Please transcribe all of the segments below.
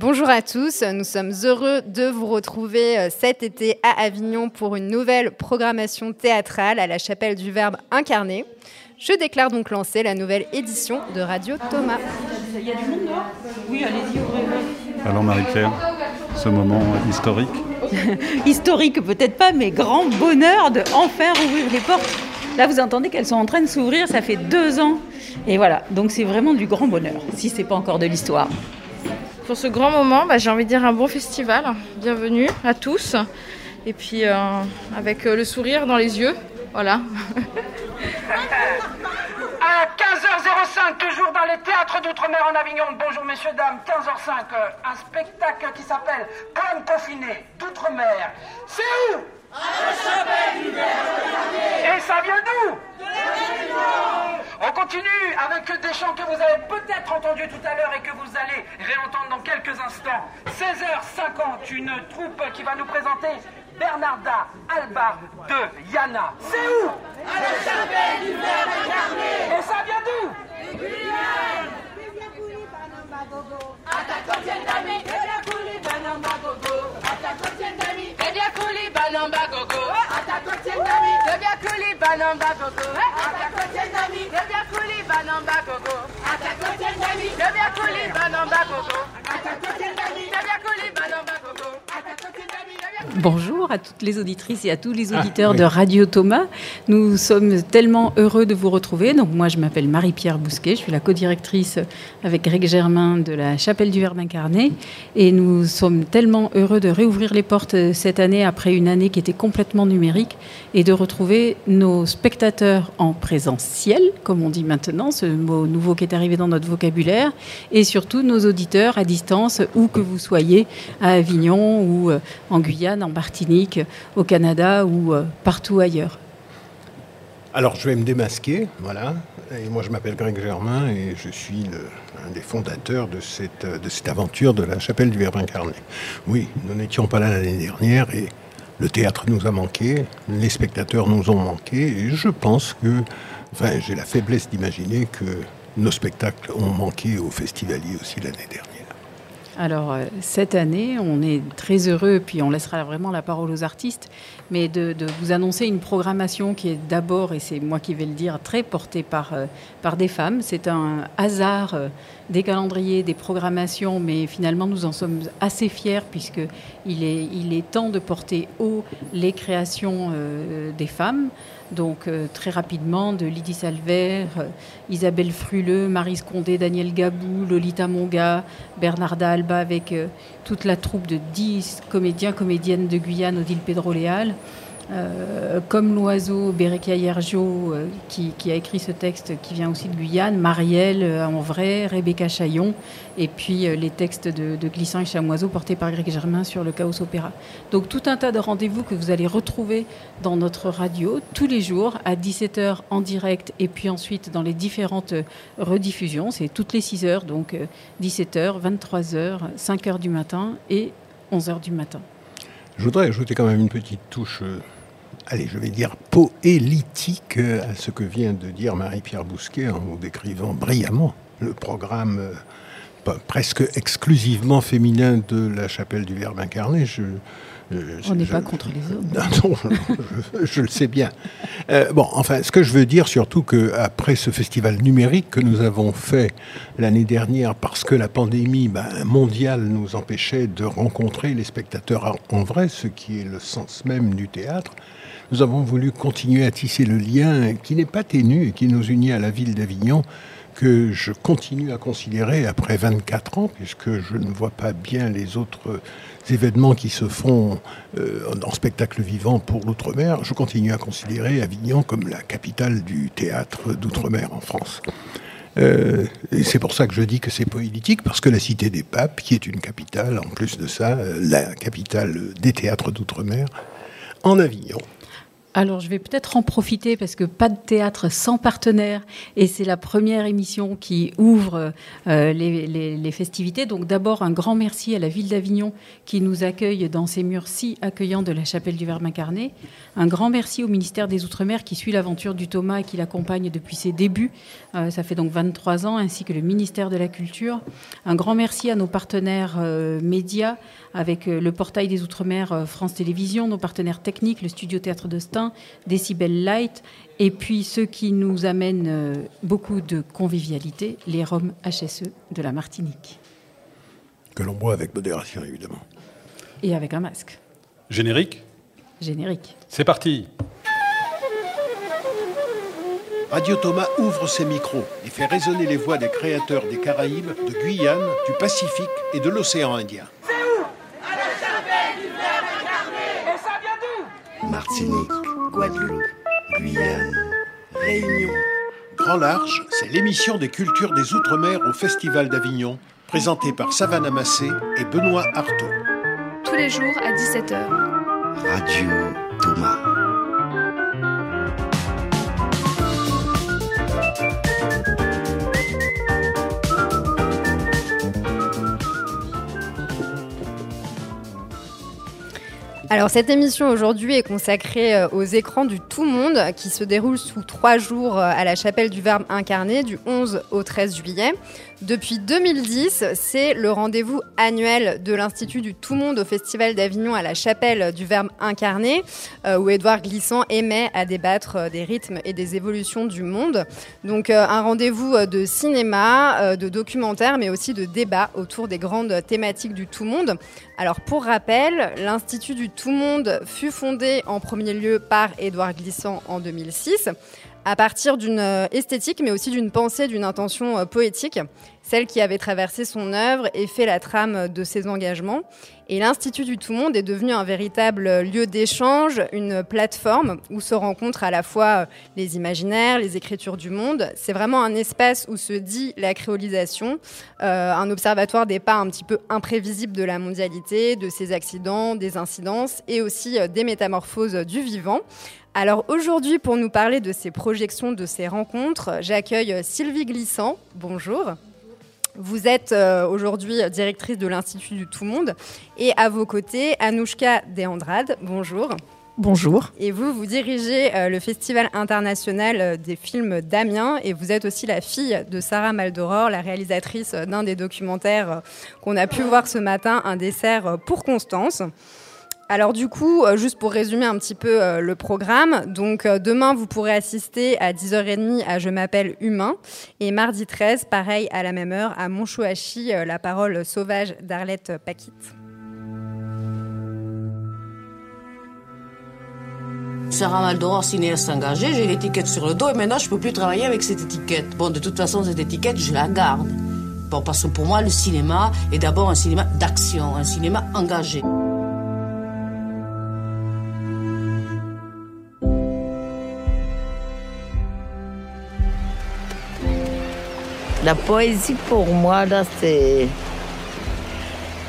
Bonjour à tous, nous sommes heureux de vous retrouver euh, cet été à Avignon pour une nouvelle programmation théâtrale à la chapelle du Verbe incarné. Je déclare donc lancer la nouvelle édition de Radio Thomas. Il y a du monde dehors? Oui, allez-y, ouvrez-le. Alors Marie-Claire, ce moment historique? Historique peut-être pas, mais grand bonheur de enfin ouvrir les portes. Là, vous entendez qu'elles sont en train de s'ouvrir, ça fait deux ans. Et voilà, donc c'est vraiment du grand bonheur, si c'est pas encore de l'histoire. Pour ce grand moment, bah, j'ai envie de dire un bon festival. Bienvenue à tous. Et puis euh, avec euh, le sourire dans les yeux. Voilà. À 15h05, toujours dans les théâtres d'outre-mer en Avignon. Bonjour messieurs, dames. 15h05, euh, un spectacle qui s'appelle Comme confiné d'outre-mer. C'est où? Et ça vient d'où? On continue avec des chants que vous avez peut-être entendus tout à l'heure et que vous allez réentendre dans quelques instants. 16h50, une troupe qui va nous présenter Bernarda Alba de Yana. C'est où? Et ça vient d'où? banamba gogo. Le bien couli banamba gogo. Le bien couli banamba gogo. Le bien couli banamba gogo. Le bien couli banamba gogo. Bonjour à toutes les auditrices et à tous les auditeurs de Radio Thomas. Nous sommes tellement heureux de vous retrouver. Donc moi, je m'appelle Marie-Pierre Bousquet, je suis la co-directrice avec Greg Germain de la Chapelle du Verbe incarné. Et nous sommes tellement heureux de réouvrir les portes cette année après une année qui était complètement numérique et de retrouver nos spectateurs en présentiel, comme on dit maintenant, ce mot nouveau qui est arrivé dans notre vocabulaire, et surtout nos auditeurs à distance, où que vous soyez, à Avignon ou euh, en Guyane, en Martinique, au Canada ou euh, partout ailleurs. Alors je vais me démasquer, voilà. Et moi je m'appelle Greg Germain et je suis un des fondateurs de cette, de cette aventure de la chapelle du Verbe incarné. Oui, nous n'étions pas là l'année dernière et le théâtre nous a manqué, les spectateurs nous ont manqué et je pense que, enfin j'ai la faiblesse d'imaginer que nos spectacles ont manqué aux festivaliers aussi l'année dernière. Alors, euh, cette année, on est très heureux, puis on laissera vraiment la parole aux artistes, mais de, vous annoncer une programmation qui est d'abord, et c'est moi qui vais le dire, très portée par, euh, des femmes. C'est un hasard euh, des calendriers, des programmations, mais finalement, nous en sommes assez fiers, puisqu'il est, il est temps de porter haut les créations des femmes. Donc euh, très rapidement, de Lydie Salver, euh, Isabelle Fruleux, Marie Condé, Daniel Gabou, Lolita Monga, Bernarda Alba avec euh, toute la troupe de 10 comédiens, comédiennes de Guyane, Odile Pedro-Léal. Euh, comme l'oiseau Bereka Yergio, euh, qui, a écrit ce texte qui vient aussi de Guyane, Marielle euh, en vrai, Rebecca Chaillon, et puis les textes de, de Glissant et Chamoiseau portés par Greg Germain sur le Chaos Opéra. Donc tout un tas de rendez-vous que vous allez retrouver dans notre radio tous les jours à 17h en direct et puis ensuite dans les différentes rediffusions. C'est toutes les 6 heures, donc euh, 17h, 23h, 5h du matin et 11h du matin. Je voudrais ajouter quand même une petite touche, allez, je vais dire poélitique euh, à ce que vient de dire Marie-Pierre Bousquet en nous décrivant brillamment le programme euh, presque exclusivement féminin de la chapelle du Verbe incarné. Je, euh, On n'est je- pas contre les hommes. non, non, je, je le sais bien. Euh, bon, enfin, ce que je veux dire surtout qu'après ce festival numérique que nous avons fait l'année dernière, parce que la pandémie ben, mondiale nous empêchait de rencontrer les spectateurs en vrai, ce qui est le sens même du théâtre, nous avons voulu continuer à tisser le lien qui n'est pas ténu et qui nous unit à la ville d'Avignon, que je continue à considérer après 24 ans, puisque je ne vois pas bien les autres événements qui se font euh, en spectacle vivant pour l'outre-mer, je continue à considérer Avignon comme la capitale du théâtre d'outre-mer en France. Euh, et c'est pour ça que je dis que c'est politique, parce que la Cité des Papes, qui est une capitale, en plus de ça, euh, la capitale des théâtres d'outre-mer, en Avignon. Alors, je vais peut-être en profiter parce que pas de théâtre sans partenaire et c'est la première émission qui ouvre euh, les, festivités. Donc, d'abord, un grand merci à la ville d'Avignon qui nous accueille dans ces murs si accueillants de la chapelle du Verbe incarné. Un grand merci au ministère des Outre-mer qui suit l'aventure du Thomas et qui l'accompagne depuis ses débuts. Euh, ça fait donc 23 ans, ainsi que le ministère de la Culture. Un grand merci à nos partenaires euh, médias avec le portail des Outre-mer France Télévisions, nos partenaires techniques, le studio Théâtre de Stein Décibel Light, et puis ceux qui nous amènent euh, beaucoup de convivialité, les Roms HSE de la Martinique. Que l'on boit avec modération, évidemment. Et avec un masque. Générique Générique. C'est parti Radio Thomas ouvre ses micros et fait résonner les voix des créateurs des Caraïbes, de Guyane, du Pacifique et de l'océan Indien. C'est où? À la du incarné Et ça vient d'où? Martinique. Guadeloupe, Guyane, Réunion. Grand Large, c'est l'émission des cultures des Outre-mer au Festival d'Avignon, présentée par Savannah Massé et Benoît Artaud. Tous les jours à 17h. Radio Thomas. Alors cette émission aujourd'hui est consacrée euh, aux écrans du tout monde qui se déroule sous trois jours euh, à la chapelle du Verbe incarné du 11 au 13 juillet. Depuis 2010, c'est le rendez-vous annuel de l'Institut du Tout Monde au Festival d'Avignon à la chapelle du Verbe incarné, euh, où Édouard Glissant aimait à débattre des rythmes et des évolutions du monde. Donc un rendez-vous de cinéma, de documentaire, mais aussi de débat autour des grandes thématiques du tout monde. Alors pour rappel, l'Institut du Tout Monde fut fondé en premier lieu par Édouard Glissant en 2006 à partir d'une euh, esthétique, mais aussi d'une pensée, d'une intention euh, poétique, celle qui avait traversé son œuvre et fait la trame de ses engagements. Et l'Institut du Tout Monde est devenu un véritable lieu d'échange, une plateforme où se rencontrent à la fois euh, les imaginaires, les écritures du monde. C'est vraiment un espace où se dit la créolisation, un observatoire des pas un petit peu imprévisibles de la mondialité, de ses accidents, des incidences et aussi des métamorphoses du vivant. Alors aujourd'hui, pour nous parler de ces projections, de ces rencontres, j'accueille Sylvie Glissant. Bonjour. Vous êtes euh, aujourd'hui directrice de l'Institut du Tout Monde et à vos côtés, Anouchka Deandrade. Bonjour. Bonjour. Et vous, vous dirigez euh, le Festival international euh, des films d'Amiens et vous êtes aussi la fille de Sarah Maldoror, la réalisatrice d'un des documentaires qu'on a pu voir ce matin, Un dessert pour Constance. Alors du coup, euh, juste pour résumer un petit peu euh, le programme, donc euh, demain vous pourrez assister à 10h30 à Je m'appelle Humain et mardi 13, pareil à la même heure à Monchouachi, la parole sauvage d'Arlette Paquite. Sarah Maldoror, cinéaste engagée, j'ai l'étiquette sur le dos et maintenant je peux plus travailler avec cette étiquette. Bon, de toute façon, cette étiquette, je la garde. Bon, parce que pour moi, le cinéma est d'abord un cinéma d'action, un cinéma engagé. La poésie pour moi, là, c'est.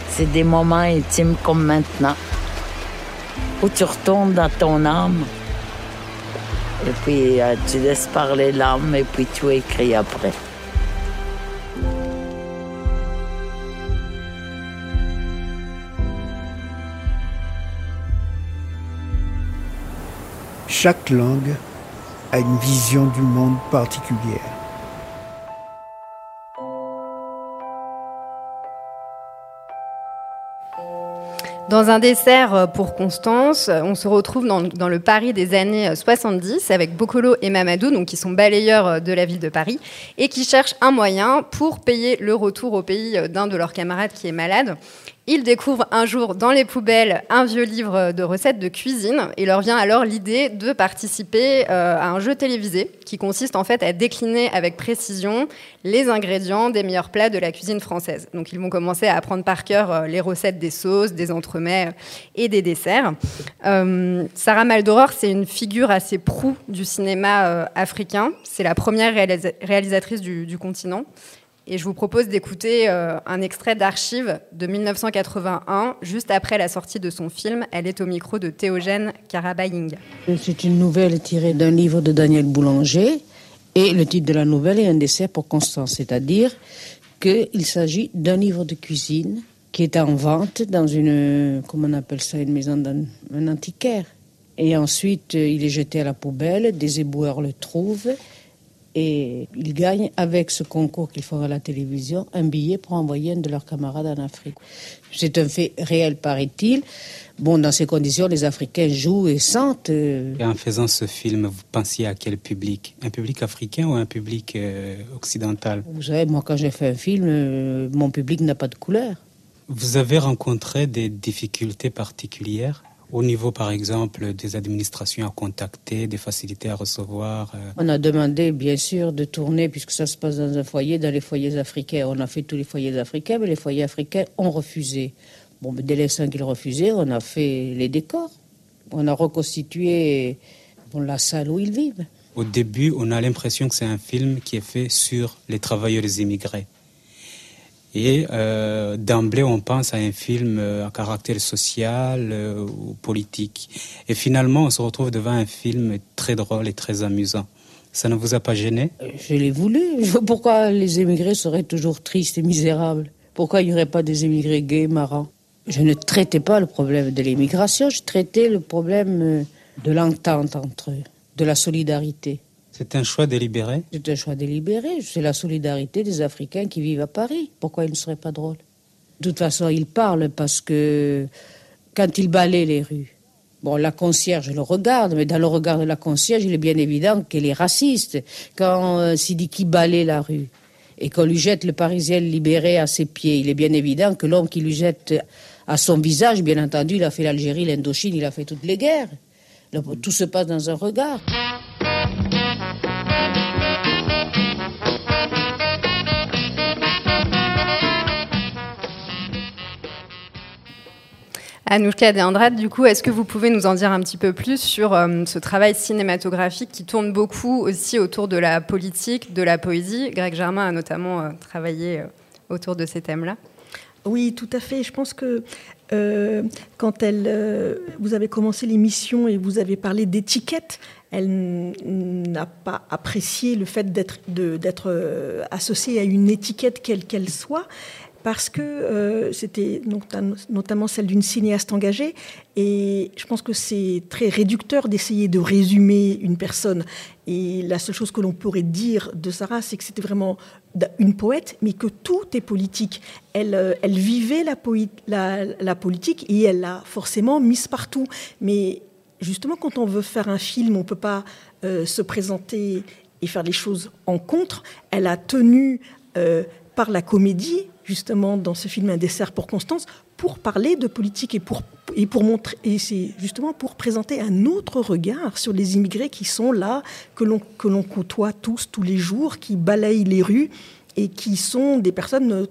C'est des moments intimes comme maintenant. Où tu retournes dans ton âme. Et puis euh, tu laisses parler l'âme et puis tu écris après. Chaque langue a une vision du monde particulière. Dans un dessert euh, pour Constance, on se retrouve dans, le Paris des années 70 euh, avec Bocolo et Mamadou, donc qui sont balayeurs euh, de la ville de Paris, et qui cherchent un moyen pour payer le retour au pays d'un de leurs camarades qui est malade. Ils découvrent un jour dans les poubelles un vieux livre de recettes de cuisine et leur vient alors l'idée de participer euh, à un jeu télévisé qui consiste en fait à décliner avec précision les ingrédients des meilleurs plats de la cuisine française. Donc ils vont commencer à apprendre par cœur euh, les recettes des sauces, des entremets et des desserts. Euh, Sarah Maldoror, c'est une figure assez proue du cinéma africain. C'est la première réalisatrice du continent. Et je vous propose d'écouter euh, un extrait d'archives de 1981, juste après la sortie de son film. Elle est au micro de Théogène Karabaying. C'est une nouvelle tirée d'un livre de Daniel Boulanger. Et le titre de la nouvelle est Un dessert pour Constance, c'est-à-dire qu'il s'agit d'un livre de cuisine qui est en vente dans une, comment on appelle ça, une maison d'un antiquaire. Et ensuite, il est jeté à la poubelle, des éboueurs le trouvent et il gagne avec ce concours qu'ils font à la télévision un billet pour envoyer un de leurs camarades en Afrique. C'est un fait réel, paraît-il. Bon, dans ces conditions, les Africains jouent et sentent. Et en faisant ce film, vous pensiez à quel public? Un public africain ou un public euh, occidental? Vous savez, moi, quand j'ai fait un film, euh, mon public n'a pas de couleur. Vous avez rencontré des difficultés particulières? Au niveau, par exemple, des administrations à contacter, des facilités à recevoir euh. On a demandé, bien sûr, de tourner, puisque ça se passe dans un foyer, dans les foyers africains. On a fait tous les foyers africains, mais les foyers africains ont refusé. Bon, dès les cinq qu'ils refusaient, on a fait les décors. On a reconstitué la salle où ils vivent. Au début, on a l'impression que c'est un film qui est fait sur les travailleurs immigrés. Et euh, d'emblée, on pense à un film euh, à caractère social euh, ou politique. Et finalement, on se retrouve devant un film très drôle et très amusant. Ça ne vous a pas gêné? Je l'ai voulu. Pourquoi les émigrés seraient toujours tristes et misérables? Pourquoi il n'y aurait pas des émigrés gays, marrants? Je ne traitais pas le problème de l'immigration, je traitais le problème de l'entente entre eux, de la solidarité. C'est un choix délibéré C'est un choix délibéré. C'est la solidarité des Africains qui vivent à Paris. Pourquoi il ne serait pas drôle De toute façon, il parle parce que quand il balaye les rues, Bon, la concierge le regarde, mais dans le regard de la concierge, il est bien évident qu'elle est raciste. Quand euh, Sidiki balaye la rue et qu'on lui jette le Parisien libéré à ses pieds, il est bien évident que l'homme qui lui jette à son visage, bien entendu, il a fait l'Algérie, l'Indochine, il a fait toutes les guerres. Tout se passe dans un regard. Anouchka de Andrade, du coup, est-ce que vous pouvez nous en dire un petit peu plus sur euh, ce travail cinématographique qui tourne beaucoup aussi autour de la politique, de la poésie? Greg Germain a notamment euh, travaillé euh, autour de ces thèmes-là. Oui, tout à fait. Je pense que quand elle, vous avez commencé l'émission et vous avez parlé d'étiquette, elle n'a pas apprécié le fait d'être associée à une étiquette quelle qu'elle soit parce que euh, c'était notamment celle d'une cinéaste engagée, et je pense que c'est très réducteur d'essayer de résumer une personne. Et la seule chose que l'on pourrait dire de Sarah, c'est que c'était vraiment une poète, mais que tout est politique. Elle, euh, vivait la, la, politique et elle l'a forcément mise partout. Mais justement, quand on veut faire un film, on ne peut pas euh, se présenter et faire les choses en contre. Elle a tenu par la comédie justement dans ce film Un dessert pour Constance pour parler de politique et pour, et pour montrer et c'est justement pour présenter un autre regard sur les immigrés qui sont là que l'on que l'on côtoie tous tous les jours qui balayent les rues et qui sont des personnes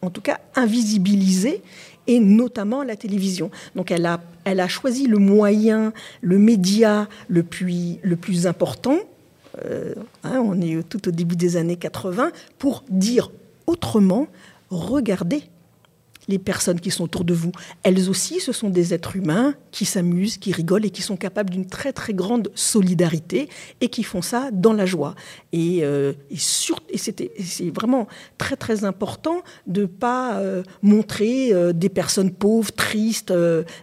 en tout cas invisibilisées et notamment la télévision. Donc elle a, elle a choisi le moyen, le média le plus, le plus important, euh, hein, on est tout au début des années 80, pour dire autrement regardez les personnes qui sont autour de vous. Elles aussi, ce sont des êtres humains qui s'amusent, qui rigolent et qui sont capables d'une très très grande solidarité et qui font ça dans la joie. Et, euh, c'est vraiment très très important de ne pas euh, montrer euh, des personnes pauvres, tristes,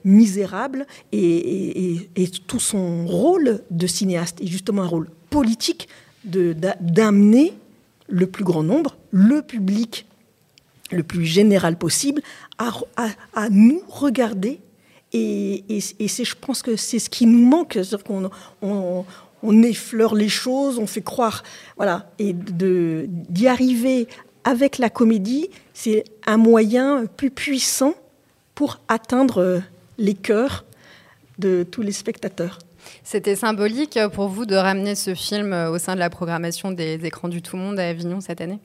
misérables et, tout son rôle de cinéaste est justement un rôle politique d'amener le plus grand nombre, le public le plus général possible, à, nous regarder. Et, c'est, je pense que c'est ce qui nous manque, c'est-à-dire qu'on on, effleure les choses, on fait croire, voilà, et d'y arriver avec la comédie, c'est un moyen plus puissant pour atteindre les cœurs de tous les spectateurs. C'était symbolique pour vous de ramener ce film au sein de la programmation des écrans du tout monde à Avignon cette année?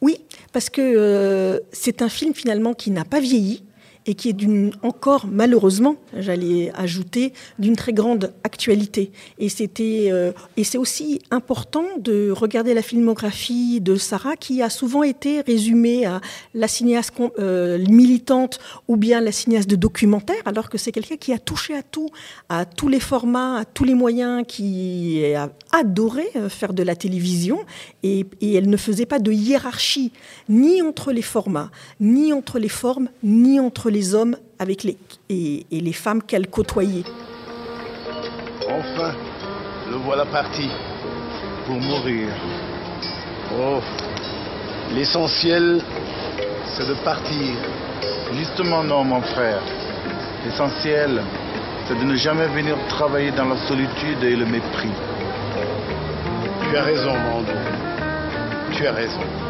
Oui, parce que euh, c'est un film finalement qui n'a pas vieilli et qui est d'une encore malheureusement, j'allais ajouter, d'une très grande actualité. Et c'était euh, et c'est aussi important de regarder la filmographie de Sarah qui a souvent été résumée à la cinéaste euh, militante ou bien la cinéaste de documentaire, alors que c'est quelqu'un qui a touché à tout, à tous les formats, à tous les moyens, qui a adoré faire de la télévision et, et elle ne faisait pas de hiérarchie ni entre les formats, ni entre les formes, ni entre les hommes avec les, et, et les femmes qu'elle côtoyait. Enfin, le voilà parti pour mourir. Oh, l'essentiel, c'est de partir. Justement, non, mon frère. L'essentiel, c'est de ne jamais venir travailler dans la solitude et le mépris. Tu as raison, Mando. Tu as raison.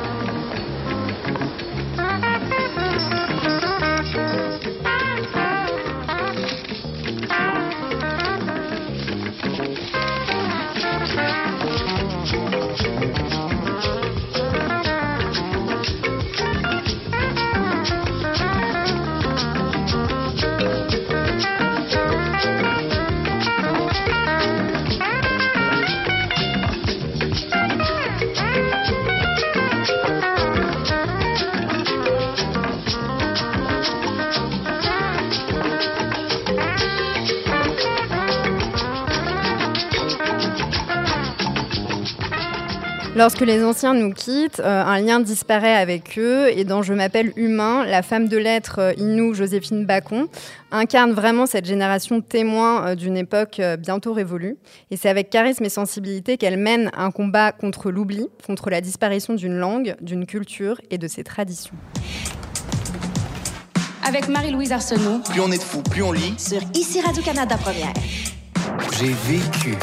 Lorsque les anciens nous quittent, euh, un lien disparaît avec eux et dans Je m'appelle humain, la femme de lettres euh, Inou Joséphine Bacon incarne vraiment cette génération témoin euh, d'une époque euh, bientôt révolue. Et c'est avec charisme et sensibilité qu'elle mène un combat contre l'oubli, contre la disparition d'une langue, d'une culture et de ses traditions. Avec Marie-Louise Arsenault. Plus on est de fous, plus on lit. Sur ICI Radio-Canada Première. J'ai vécu.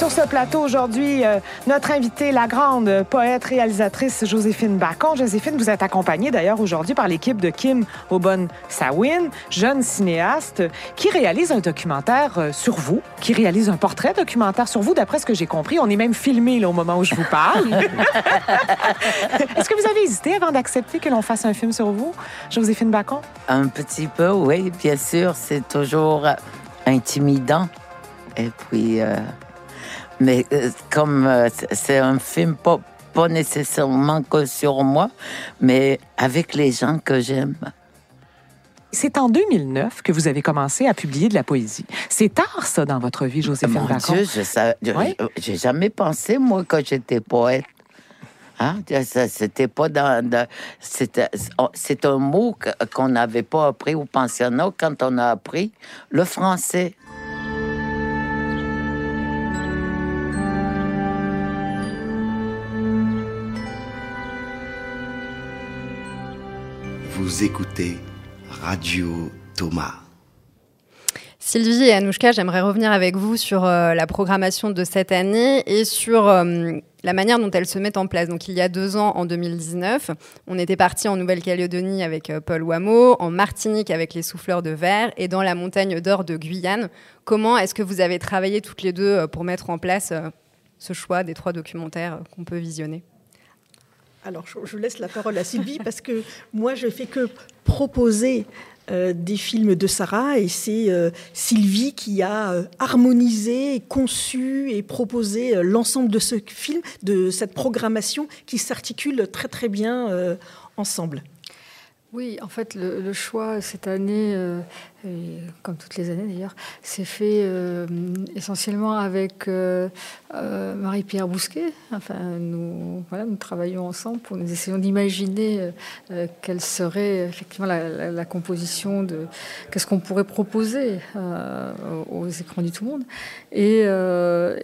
Sur ce plateau aujourd'hui, euh, notre invitée, la grande poète réalisatrice Joséphine Bacon. Joséphine, vous êtes accompagnée d'ailleurs aujourd'hui par l'équipe de Kim Obon Sawin, jeune cinéaste qui réalise un documentaire euh, sur vous, qui réalise un portrait documentaire sur vous. D'après ce que j'ai compris, on est même filmé là, au moment où je vous parle. Est-ce que vous avez hésité avant d'accepter que l'on fasse un film sur vous, Joséphine Bacon? Un petit peu, oui, bien sûr. C'est toujours intimidant. Et puis, euh, mais euh, comme euh, c'est un film pas, pas nécessairement que sur moi, mais avec les gens que j'aime. C'est en 2009 que vous avez commencé à publier de la poésie. C'est tard, ça, dans votre vie, Joséphine Mon Bacon? Dieu, je Oui. j'ai jamais pensé, moi, que j'étais poète. Hein? C'était pas dans. dans- c'était- C'est un mot qu'on n'avait pas appris au pensionnat quand on a appris le français. Vous écoutez Radio Thomas. Sylvie et Anouchka, j'aimerais revenir avec vous sur euh, la programmation de cette année et sur euh, la manière dont elle se met en place. Donc, il y a deux ans, en 2019, on était parti en Nouvelle-Calédonie avec euh, Paul Wameau, en Martinique avec les Souffleurs de Verre et dans la montagne d'or de Guyane. Comment est-ce que vous avez travaillé toutes les deux pour mettre en place ce choix des trois documentaires qu'on peut visionner? Alors, je, laisse la parole à Sylvie parce que moi, je fais que proposer euh, des films de Sarah et c'est euh, Sylvie qui a euh, harmonisé, conçu et proposé l'ensemble de ce film, de cette programmation qui s'articule très très bien ensemble. Oui, en fait, le, le choix cette année, euh, comme toutes les années d'ailleurs, s'est fait euh, essentiellement avec euh, Marie-Pierre Bousquet. Enfin, nous, travaillons ensemble pour nous essayons d'imaginer quelle serait effectivement la, composition de qu'est-ce qu'on pourrait proposer aux, écrans du tout monde. Et,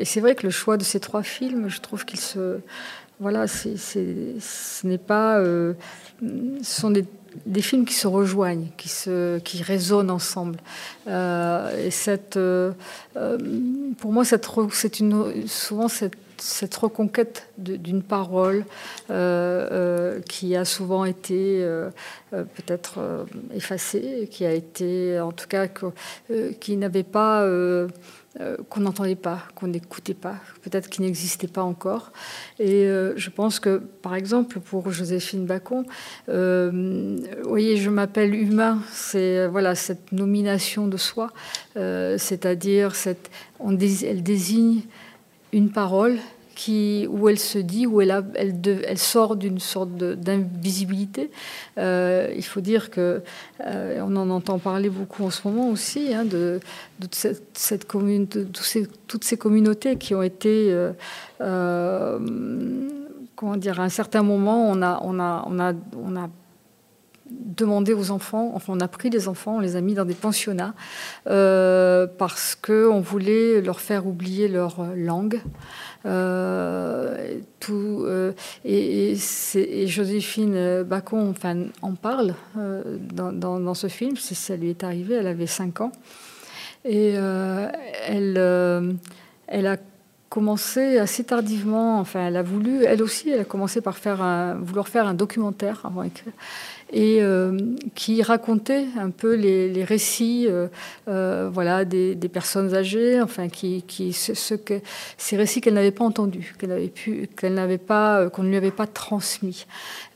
c'est vrai que le choix de ces trois films, je trouve qu'ils se voilà, ce n'est pas, ce sont des, des films qui se rejoignent, qui se, qui résonnent ensemble. Euh, et cette, euh, euh, pour moi, c'est une, souvent cette, cette reconquête d'une parole qui a souvent été peut-être effacée, qui a été, en tout cas, qui n'avait pas euh, euh, qu'on n'entendait pas, qu'on n'écoutait pas, peut-être qui n'existait pas encore. Et euh, je pense que, par exemple, pour Joséphine Bacon, vous voyez, je m'appelle humain, c'est voilà cette nomination de soi, c'est-à-dire cette, elle désigne une parole où elle se dit, où elle, sort d'une sorte d'invisibilité. Euh, il faut dire que euh, on en entend parler beaucoup en ce moment aussi hein, de, toutes ces communautés qui ont été euh, comment dire, à un certain moment, on a, demandé aux enfants, enfin on a pris des enfants, on les a mis dans des pensionnats parce qu'on voulait leur faire oublier leur langue. Euh, euh, et, Joséphine Bacon enfin, en parle dans, dans, ce film, ça lui est arrivé, elle avait 5 ans. Et elle, a commencé assez tardivement, enfin elle a voulu, elle aussi, elle a commencé par faire vouloir faire un documentaire avant et euh, qui racontait un peu les, récits euh, euh, voilà, des, personnes âgées, enfin, qui, qui ce, que, ces récits qu'elle n'avait pas entendus, qu'elle n'avait pu, qu'elle n'avait pas, qu'on ne lui avait pas transmis.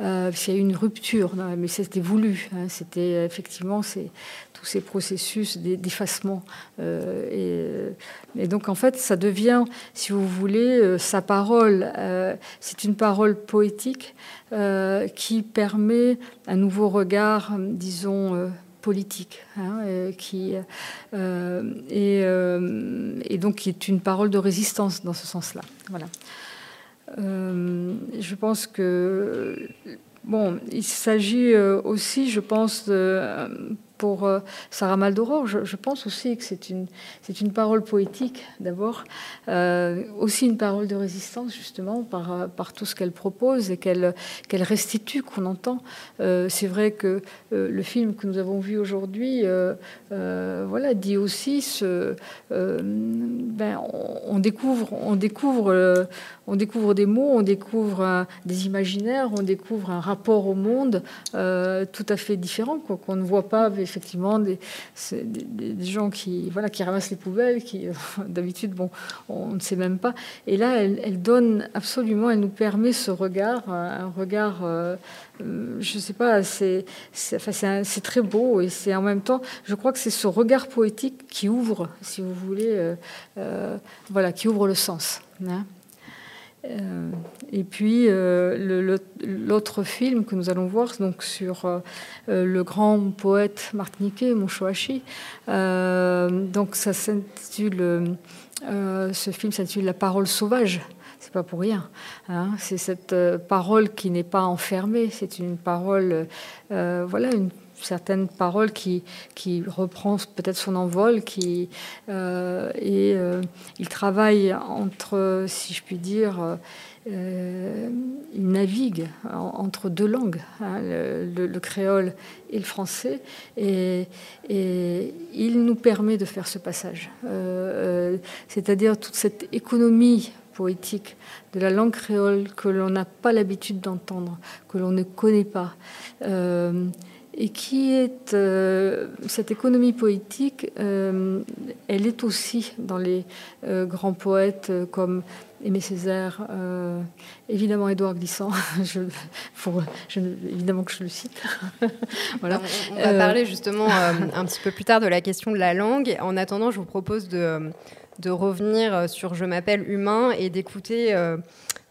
Euh, il y a eu une rupture, mais c'était voulu. Hein, c'était effectivement c'est, tous ces processus d'effacement. et, et, donc, en fait, ça devient, si vous voulez, sa parole, c'est une parole poétique euh, qui permet un nouveau regard, disons, euh, politique, hein, euh, qui, et, et, donc qui est une parole de résistance dans ce sens-là. Voilà. je pense que bon, il s'agit aussi, je pense, de, pour euh, Sarah Maldoror, je, pense aussi que c'est une, c'est une parole poétique d'abord, euh, aussi une parole de résistance justement par, euh, par tout ce qu'elle propose et qu'elle, qu'elle restitue, qu'on entend. c'est vrai que le film que nous avons vu aujourd'hui voilà, dit aussi ce, ben, on, découvre, on, découvre, on découvre des mots, on découvre des imaginaires, on découvre un rapport au monde tout à fait différent, quoi, qu'on ne voit pas effectivement des, des, gens qui, voilà, qui ramassent les poubelles, qui d'habitude, bon, on ne sait même pas. Et là, elle, donne absolument, elle nous permet ce regard, un regard, euh, euh, je ne sais pas, c'est enfin, très beau et c'est en même temps, je crois que c'est ce regard poétique qui ouvre, si vous voulez, euh, voilà, qui ouvre le sens. Hein. Euh, et puis euh, l'autre film que nous allons voir, donc sur euh, le grand poète martiniquais Monshoashi, donc ça s'intitule, ce film s'intitule La parole sauvage. C'est pas pour rien. Hein. C'est cette parole qui n'est pas enfermée. C'est une parole, voilà, une certaines paroles qui, qui peut-être son envol, qui, euh, et euh, il travaille entre, si je puis dire, euh, il navigue entre deux langues, hein, le, créole et le français, et, et, il nous permet de faire ce passage. C'est-à-dire toute cette économie poétique de la langue créole que l'on n'a pas l'habitude d'entendre, que l'on ne connaît pas et qui est euh, cette économie poétique, euh, elle est aussi dans les euh, grands poètes comme Aimé Césaire, évidemment Édouard Glissant, je, évidemment que je le cite. voilà. On, va parler justement un petit peu plus tard de la question de la langue. En attendant, je vous propose de, de revenir sur Je m'appelle humain et d'écouter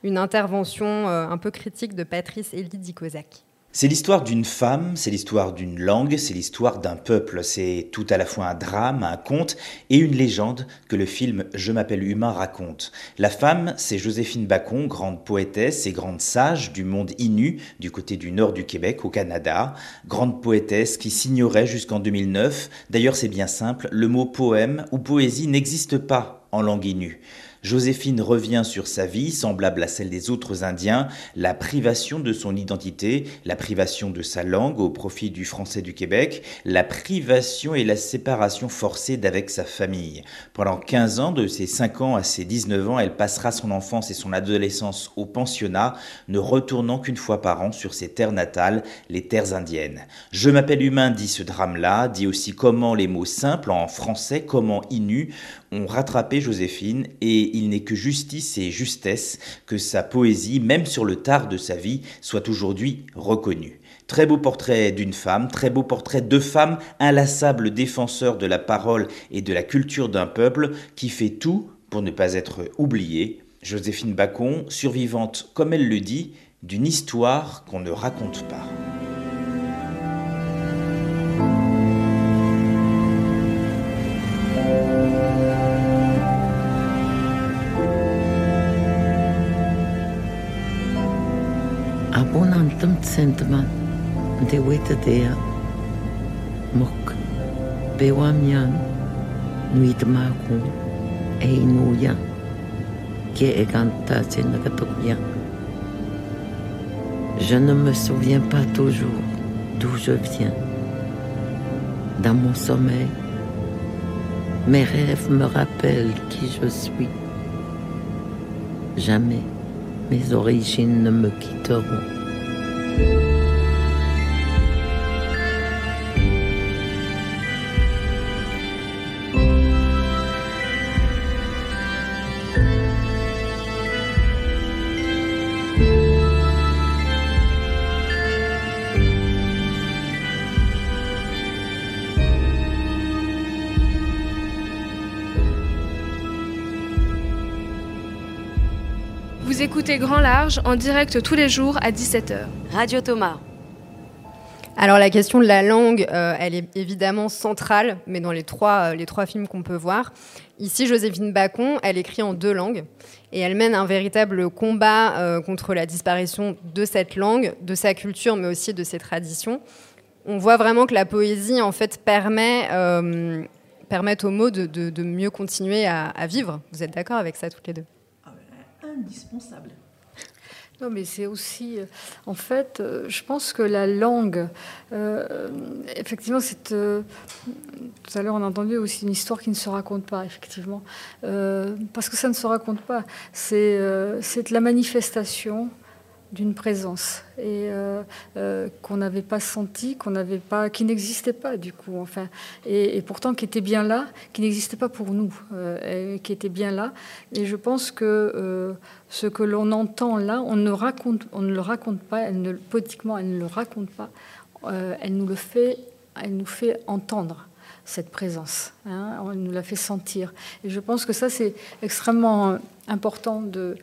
une intervention un peu critique de Patrice Elie Dikozak. C'est l'histoire d'une femme, c'est l'histoire d'une langue, c'est l'histoire d'un peuple. C'est tout à la fois un drame, un conte et une légende que le film Je m'appelle humain raconte. La femme, c'est Joséphine Bacon, grande poétesse et grande sage du monde innu du côté du nord du Québec au Canada. Grande poétesse qui s'ignorait jusqu'en 2009. D'ailleurs, c'est bien simple, le mot poème ou poésie n'existe pas en langue innu. Joséphine revient sur sa vie, semblable à celle des autres Indiens, la privation de son identité, la privation de sa langue au profit du français du Québec, la privation et la séparation forcée d'avec sa famille. Pendant 15 ans, de ses 5 ans à ses 19 ans, elle passera son enfance et son adolescence au pensionnat, ne retournant qu'une fois par an sur ses terres natales, les terres indiennes. Je m'appelle humain dit ce drame-là, dit aussi comment les mots simples en français, comment inu, ont rattrapé Joséphine et il n'est que justice et justesse que sa poésie, même sur le tard de sa vie, soit aujourd'hui reconnue. Très beau portrait d'une femme, très beau portrait de femmes, inlassable défenseur de la parole et de la culture d'un peuple qui fait tout pour ne pas être oubliée. Joséphine Bacon, survivante, comme elle le dit, d'une histoire qu'on ne raconte pas. Je ne me souviens pas toujours d'où je viens. Dans mon sommeil, mes rêves me rappellent qui je suis. Jamais mes origines ne me quitteront. Vous Large en direct tous les jours à 17h. Radio Thomas. Alors la question de la langue, euh, elle est évidemment centrale, mais dans les trois, euh, les trois films qu'on peut voir. Ici, Joséphine Bacon, elle écrit en deux langues et elle mène un véritable combat euh, contre la disparition de cette langue, de sa culture, mais aussi de ses traditions. On voit vraiment que la poésie, en fait, permet, euh, permet aux mots de, de- de mieux continuer à, à vivre. Vous êtes d'accord avec ça toutes les deux? Indispensable. Non, mais c'est aussi, euh, en fait, euh, je pense que la langue, euh, effectivement, c'est. tout à l'heure, on a entendu aussi une histoire qui ne se raconte pas, effectivement, parce que ça ne se raconte pas. C'est la manifestation d'une présence et euh, euh, qu'on n'avait pas senti, qu'on n'avait pas, qui n'existait pas du coup, enfin, et, pourtant qui était bien là, qui n'existait pas pour nous, euh, qui était bien là. Et je pense que ce que l'on entend là, on ne raconte, on ne le raconte pas, elle ne, poétiquement, elle ne le raconte pas, elle nous le fait, elle nous fait entendre cette présence. hein, elle nous la fait sentir. Et je pense que ça, c'est extrêmement important de,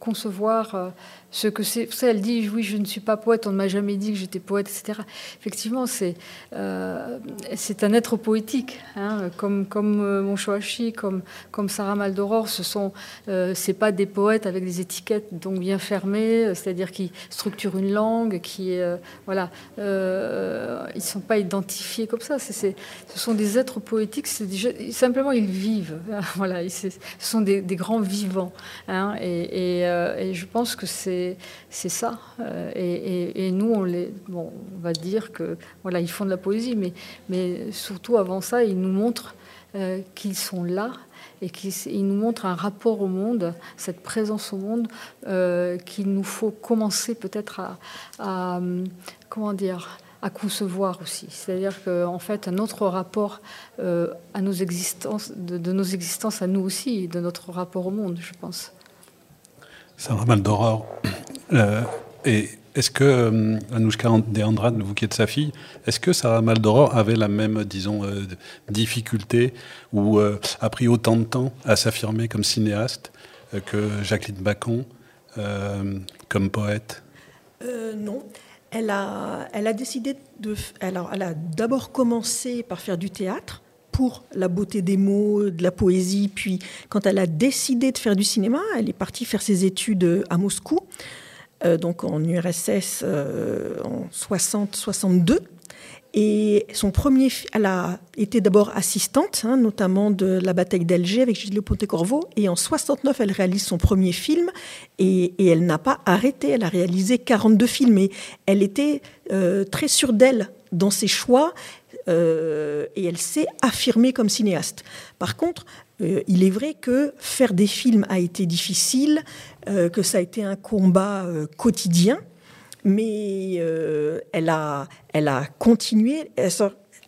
concevoir euh, ce que c'est. Elle dit, oui, je ne suis pas poète, on ne m'a jamais dit que j'étais poète, etc. Effectivement, c'est euh, c'est un être poétique, hein, comme, comme euh, Monshoashi, comme, comme Sarah Maldoror. Ce sont, euh, c'est pas des poètes avec des étiquettes donc bien fermées, euh, c'est-à-dire qui structurent une langue, qui, voilà, ils sont pas identifiés comme ça. C'est, ce sont des êtres poétiques. C'est simplement, ils vivent. Voilà, ils- c'est- ce sont des, grands vivants. hein, et, et, et je pense que c'est, c'est ça. Euh, et, nous, on les, bon, on va dire que voilà, ils font de la poésie, mais, mais surtout avant ça, ils nous montrent euh, qu'ils sont là et qu'ils ils nous montrent un rapport au monde, cette présence au monde euh, qu'il nous faut commencer peut-être à, comment dire à concevoir aussi. C'est-à-dire qu'en en fait, un autre rapport à nos existences, de, nos existences à nous aussi, de notre rapport au monde, je pense. Sarah Maldoror, euh, et est-ce que euh, Andrade, vous qui êtes sa fille, est-ce que Sarah Maldoror avait la même, disons, euh, difficulté ou a pris autant de temps à s'affirmer comme cinéaste que Jacqueline Bacon comme poète? Non. Elle a, elle a décidé de. Alors, elle a d'abord commencé par faire du théâtre pour la beauté des mots, de la poésie. Puis, quand elle a décidé de faire du cinéma, elle est partie faire ses études à Moscou, euh, donc en URSS euh, en 60-62. Et son premier, elle a été d'abord assistante, hein, notamment de la bataille d'Alger avec Gilles Pontecorvo. Et en 69, elle réalise son premier film et, elle n'a pas arrêté. Elle a réalisé 42 films et elle était euh, très sûre d'elle dans ses choix. Euh, et elle s'est affirmée comme cinéaste. Par contre, euh, il est vrai que faire des films a été difficile, que ça a été un combat quotidien mais euh, elle, a, elle a continué.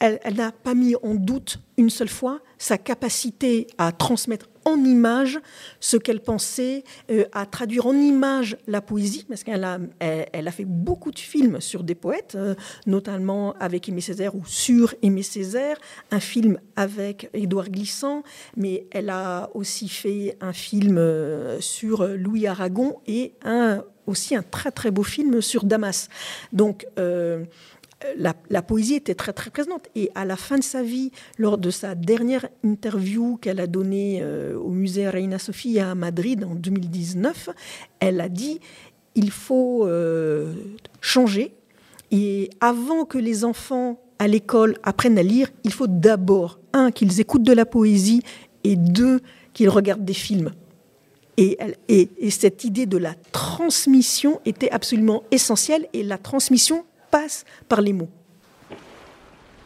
Elle, n'a pas mis en doute une seule fois sa capacité à transmettre en images ce qu'elle pensait, euh, à traduire en images la poésie, parce qu'elle a, elle, a fait beaucoup de films sur des poètes, euh, notamment avec Aimé Césaire ou sur Aimé Césaire, un film avec Édouard Glissant, mais elle a aussi fait un film sur Louis Aragon et un aussi un très très beau film sur Damas. Donc euh, la, poésie était très très présente. Et à la fin de sa vie, lors de sa dernière interview qu'elle a donnée euh, au musée Reina Sofia à Madrid en 2019, elle a dit il faut euh, changer. Et avant que les enfants à l'école apprennent à lire, il faut d'abord, un, qu'ils écoutent de la poésie et deux, qu'ils regardent des films. Et, cette idée de la transmission était absolument essentielle et la transmission passe par les mots.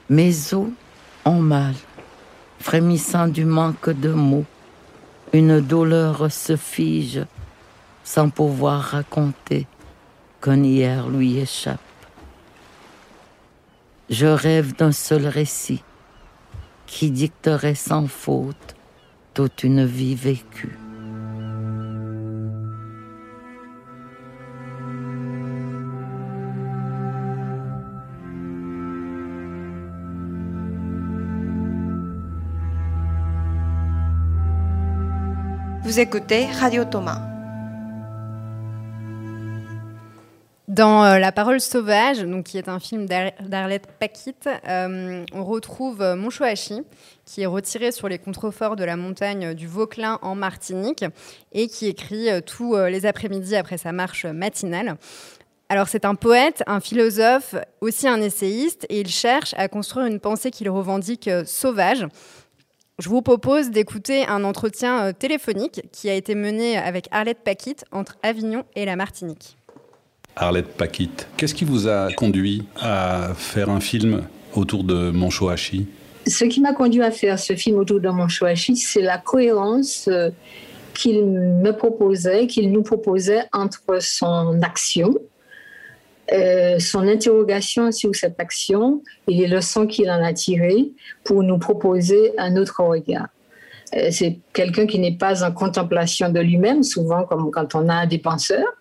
Mes os ont mal, frémissant du manque de mots. Une douleur se fige sans pouvoir raconter qu'un hier lui échappe. Je rêve d'un seul récit qui dicterait sans faute toute une vie vécue. Vous écoutez Radio Thomas. Dans euh, La parole sauvage, donc, qui est un film d'Arlette Paquette, euh, on retrouve euh, Monchoachi, qui est retiré sur les contreforts de la montagne du Vauclin en Martinique et qui écrit tous les après-midi après sa marche matinale. Alors c'est un poète, un philosophe, aussi un essayiste, et il cherche à construire une pensée qu'il revendique sauvage, je vous propose d'écouter un entretien euh, téléphonique qui a été mené avec Arlette Paquette entre Avignon et la Martinique. Arlette Paquette, qu'est-ce qui vous a conduit à faire un film autour de Monchoachi Ce qui m'a conduit à faire ce film autour de Monchoachi, c'est la cohérence euh, qu'il me proposait, qu'il nous proposait entre son action, euh, son interrogation sur cette action et les leçons qu'il en a tirées pour nous proposer un autre regard. Euh, c'est quelqu'un qui n'est pas en contemplation de lui-même, souvent comme quand on a des penseurs,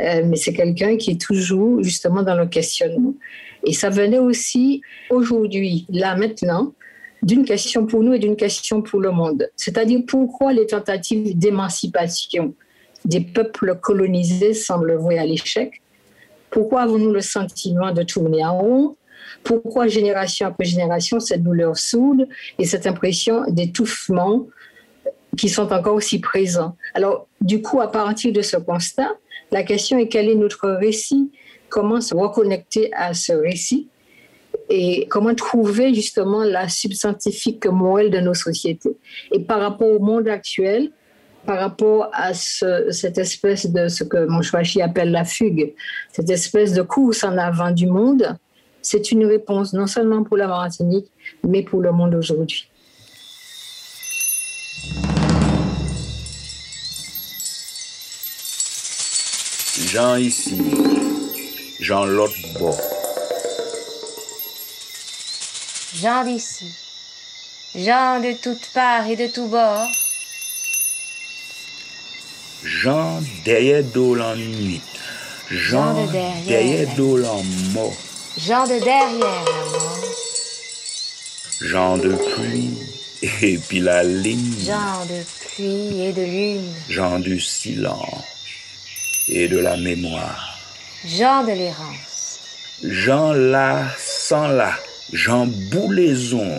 euh, mais c'est quelqu'un qui est toujours justement dans le questionnement. Et ça venait aussi aujourd'hui, là maintenant, d'une question pour nous et d'une question pour le monde. C'est-à-dire pourquoi les tentatives d'émancipation des peuples colonisés semblent vouées à l'échec pourquoi avons-nous le sentiment de tourner en rond? Pourquoi génération après génération cette douleur soude et cette impression d'étouffement qui sont encore aussi présents? Alors, du coup, à partir de ce constat, la question est quel est notre récit? Comment se reconnecter à ce récit? Et comment trouver justement la substantifique moelle de nos sociétés? Et par rapport au monde actuel, par rapport à cette espèce de ce que mon Monchouachi appelle la fugue, cette espèce de course en avant du monde, c'est une réponse non seulement pour la Martinique, mais pour le monde aujourd'hui. Jean ici, Jean l'autre bord. Jean d'ici, Jean de toutes parts et de tous bords. Jean derrière d'eau nuit. Jean, de derrière, d'eau mort. Jean de derrière la mort. Jean de pluie et puis la ligne. Jean de pluie et de lune. Jean du silence et de la mémoire. Jean de l'errance. Jean là sans là. Jean Boulaison,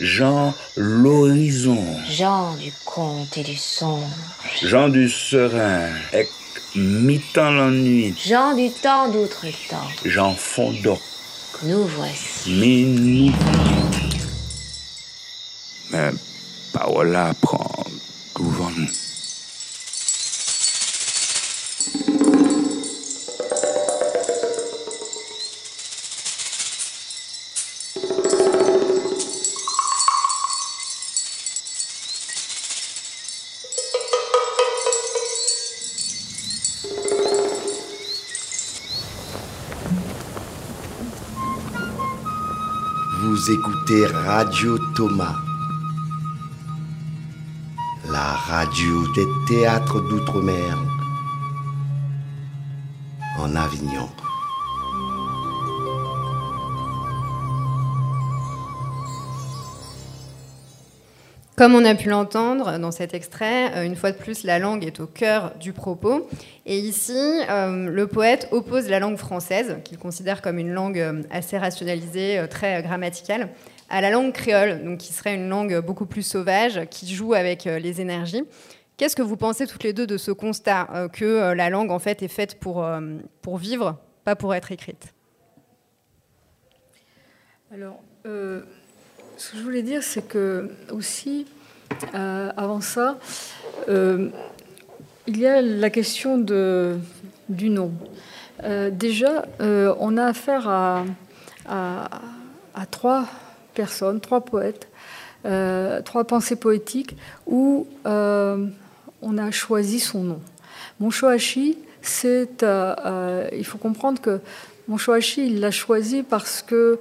Jean l'horizon. Jean du conte et du son. Jean du serein, mi-temps la nuit. Jean du temps d'outre-temps. Jean Fondant, Nous voici. Mais nous. Mais Paola prend nous. Écoutez Radio Thomas, la radio des théâtres d'outre-mer en Avignon. Comme on a pu l'entendre dans cet extrait, euh, une fois de plus, la langue est au cœur du propos. Et ici, euh, le poète oppose la langue française, qu'il considère comme une langue euh, assez rationalisée, très grammaticale, à la langue créole, donc qui serait une langue beaucoup plus sauvage, qui joue avec euh, les énergies. Qu'est-ce que vous pensez toutes les deux de ce constat euh, que euh, la langue en fait est faite pour, pour vivre, pas pour être écrite? Alors, ce que je voulais dire, c'est que aussi, avant ça, il y a la question du nom. Déjà, on a affaire à- à trois personnes, trois poètes, euh, trois pensées poétiques où euh, on a choisi son nom. Mon Shohachi, c'est, euh, il faut comprendre que mon Shohachi, il l'a choisi parce que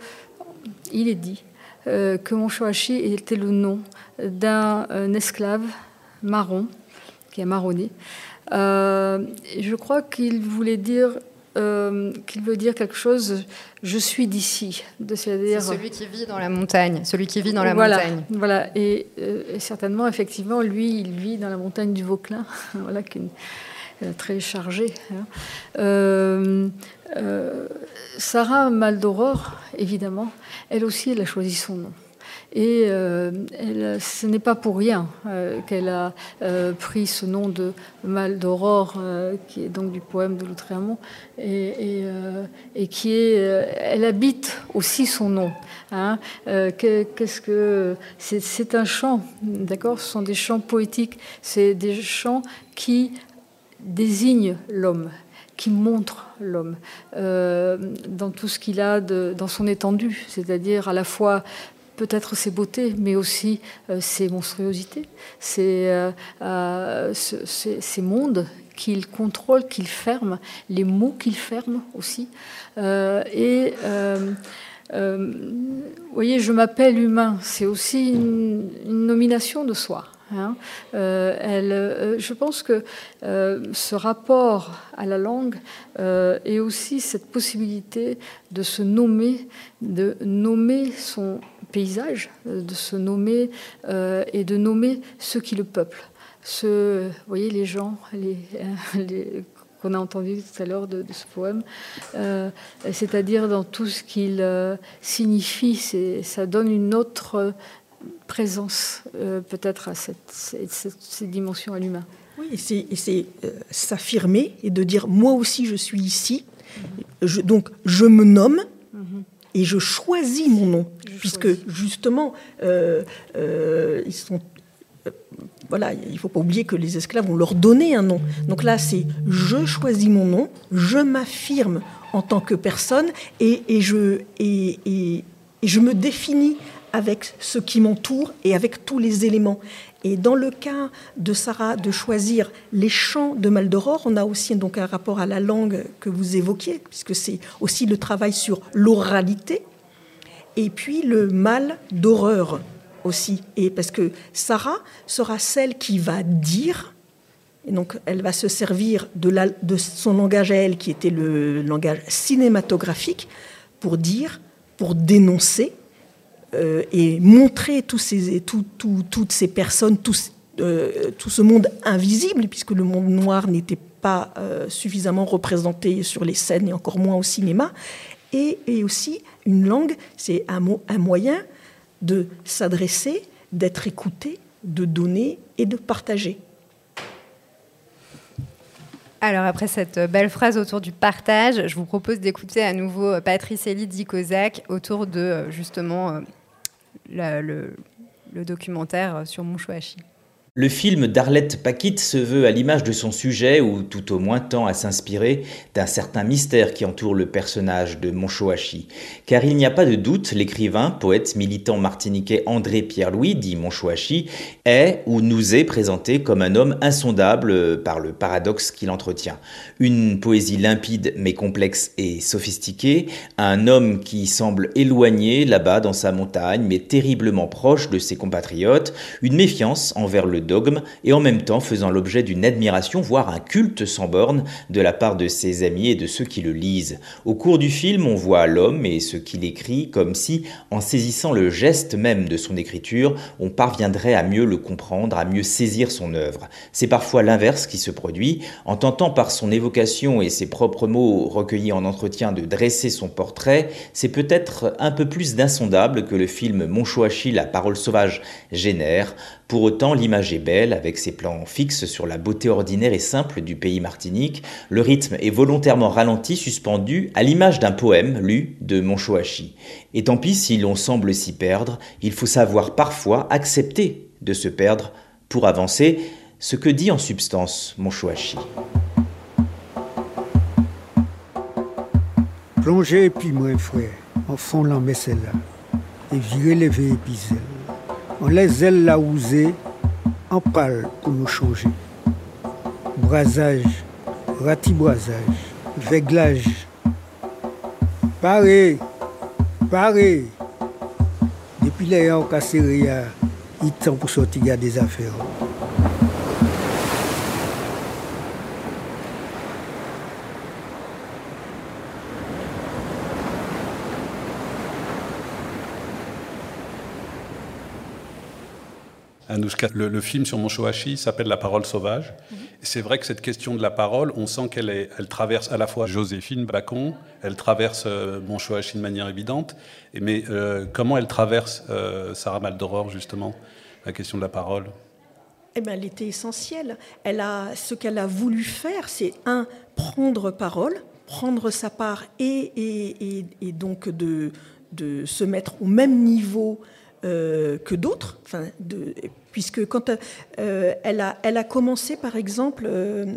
il est dit que mon Shohachi était le nom d'un un esclave marron, qui est marronné. Je crois qu'il voulait dire, euh, qu'il veut dire quelque chose. Je suis d'ici, C'est c'est-à-dire celui qui vit dans la montagne, celui qui vit dans la voilà, montagne. Voilà, et, euh, et certainement, effectivement, lui, il vit dans la montagne du Vauclin, voilà, qui est une- euh, très chargée. hein. Euh, Sarah Maldoror, évidemment, elle aussi, elle a choisi son nom. Et euh, ce n'est pas pour rien euh, qu'elle a euh, pris ce nom de Maldoror, euh, qui est donc du poème de Lautréamont, et, et, qui est, elle habite aussi son nom. hein. Que- Qu'est-ce que c'est un chant, d'accord? Ce sont des chants poétiques. C'est des chants qui désignent l'homme qui montrent l'homme dans tout ce qu'il a dans son étendue, c'est-à-dire à la fois peut-être ses beautés, mais aussi euh, ses monstruosités, ses, euh, euh, mondes qu'il contrôle, qu'il ferme, les mots qu'il ferme aussi. Et vous voyez, je m'appelle humain, c'est aussi une, nomination de soi. hein. Je pense que ce rapport à la langue et aussi cette possibilité de se nommer, de nommer son paysage, euh, de se nommer euh, et de nommer ceux qui le peuplent. Ce, vous voyez, les gens, les- qu'on a entendu tout à l'heure de, ce poème, euh, c'est-à-dire dans tout ce qu'il euh, signifie, ça donne une autre euh, présence euh, peut-être à cette, cette, dimension à l'humain. Oui, c'est, euh, s'affirmer et de dire moi aussi je suis ici. Donc je me nomme et je choisis mon nom, puisque justement euh, euh, ils sont euh, voilà, il ne faut pas oublier que les esclaves, on leur donnait un nom. Donc là, c'est je choisis mon nom, je m'affirme en tant que personne et, et je, et, et- et je me définis avec ce qui m'entoure et avec tous les éléments. Et dans le cas de Sarah, de choisir les chants de Maldoror, on a aussi donc un rapport à la langue que vous évoquiez, puisque c'est aussi le travail sur l'oralité et puis le mal d'horreur aussi. Et parce que Sarah sera celle qui va dire, et donc elle va se servir de, son langage à elle, qui était le langage cinématographique, pour dire, pour dénoncer euh, et montrer tous ces, tout- tout- toutes ces personnes, euh, tout ce monde invisible, puisque le monde noir n'était pas euh, suffisamment représenté sur les scènes et encore moins au cinéma. Et, aussi, une langue, c'est un, mo- un moyen de s'adresser, d'être écouté, de donner et de partager. Alors après cette belle phrase autour du partage, je vous propose d'écouter à nouveau Patrice Elie dit autour de justement le, le, documentaire sur Mouchouachi. Le film d'Arlette Paquette se veut à l'image de son sujet, ou tout au moins tend à s'inspirer d'un certain mystère qui entoure le personnage de Monchoachi. Car il n'y a pas de doute, l'écrivain, poète, militant martiniquais André Pierre-Louis, dit Monchoachi, est ou nous est présenté comme un homme insondable par le paradoxe qu'il entretient. Une poésie limpide mais complexe et sophistiquée, un homme qui semble éloigné là-bas dans sa montagne mais terriblement proche de ses compatriotes, une méfiance envers le dogme et en même temps faisant l'objet d'une admiration, voire un culte sans borne de la part de ses amis et de ceux qui le lisent. Au cours du film, on voit l'homme et ce qu'il écrit comme si, en saisissant le geste même de son écriture, on parviendrait à mieux le comprendre, à mieux saisir son œuvre. C'est parfois l'inverse qui se produit, en tentant par son évocation et ses propres mots recueillis en entretien de dresser son portrait, c'est peut-être un peu plus d'insondable que le film Monchoachi, la parole sauvage génère, pour autant, l'image est belle, avec ses plans fixes sur la beauté ordinaire et simple du pays martinique. Le rythme est volontairement ralenti, suspendu, à l'image d'un poème lu de Monchoachi. Et tant pis si l'on semble s'y perdre, il faut savoir parfois accepter de se perdre pour avancer, ce que dit en substance Monchoachi. Plongez puis moi frère, en fond là et virez les épizelles on les ailes la ousée, en parle pour nous changer. Brasage, ratiboisage, véglage. Paré, paré. Depuis les ans cassé, il temps pour sortir des affaires. Le, film sur Monshoashi s'appelle La parole sauvage. Mhm. C'est vrai que cette question de la parole, on sent qu'elle elle traverse à la fois Joséphine Bacon, elle traverse euh, de manière évidente, mais euh, comment elle traverse euh, Sarah Maldoror, justement, la question de la parole? Eh ben, elle était essentielle. Elle a, ce qu'elle a voulu faire, c'est un, prendre parole, prendre sa part et, et, donc de, de, se mettre au même niveau euh, que d'autres. Puisque quand euh, elle, a, commencé, par exemple, euh,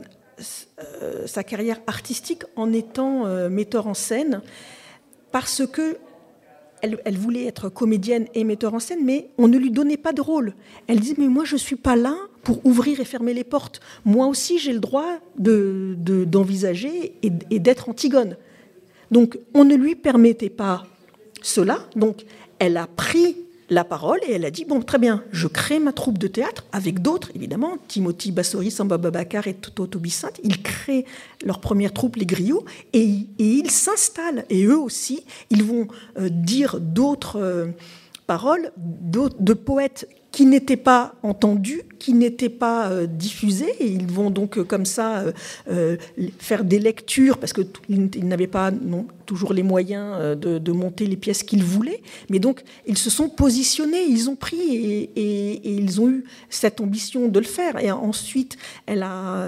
sa carrière artistique en étant metteur en scène, parce que elle, voulait être comédienne et metteur en scène, mais on ne lui donnait pas de rôle. Elle disait, mais moi, je ne suis pas là pour ouvrir et fermer les portes. Moi aussi, j'ai le droit d'envisager de, et, et d'être Antigone. Donc, on ne lui permettait pas cela. Donc, elle a pris la parole et elle a dit bon très bien je crée ma troupe de théâtre avec d'autres évidemment Timothy Bassori, Samba Babacar et Toto Tobissante ils créent leur première troupe les griots et, ils s'installent. Et eux aussi ils vont euh, dire d'autres euh, paroles de poètes qui n'étaient pas entendus, qui n'étaient pas euh, diffusés. Ils vont donc euh, comme ça euh, faire des lectures, parce qu'ils n'avaient pas toujours les moyens de, monter les pièces qu'ils voulaient. Mais donc, ils se sont positionnés, ils ont pris et, ils ont eu cette ambition de le faire. Et ensuite, elle a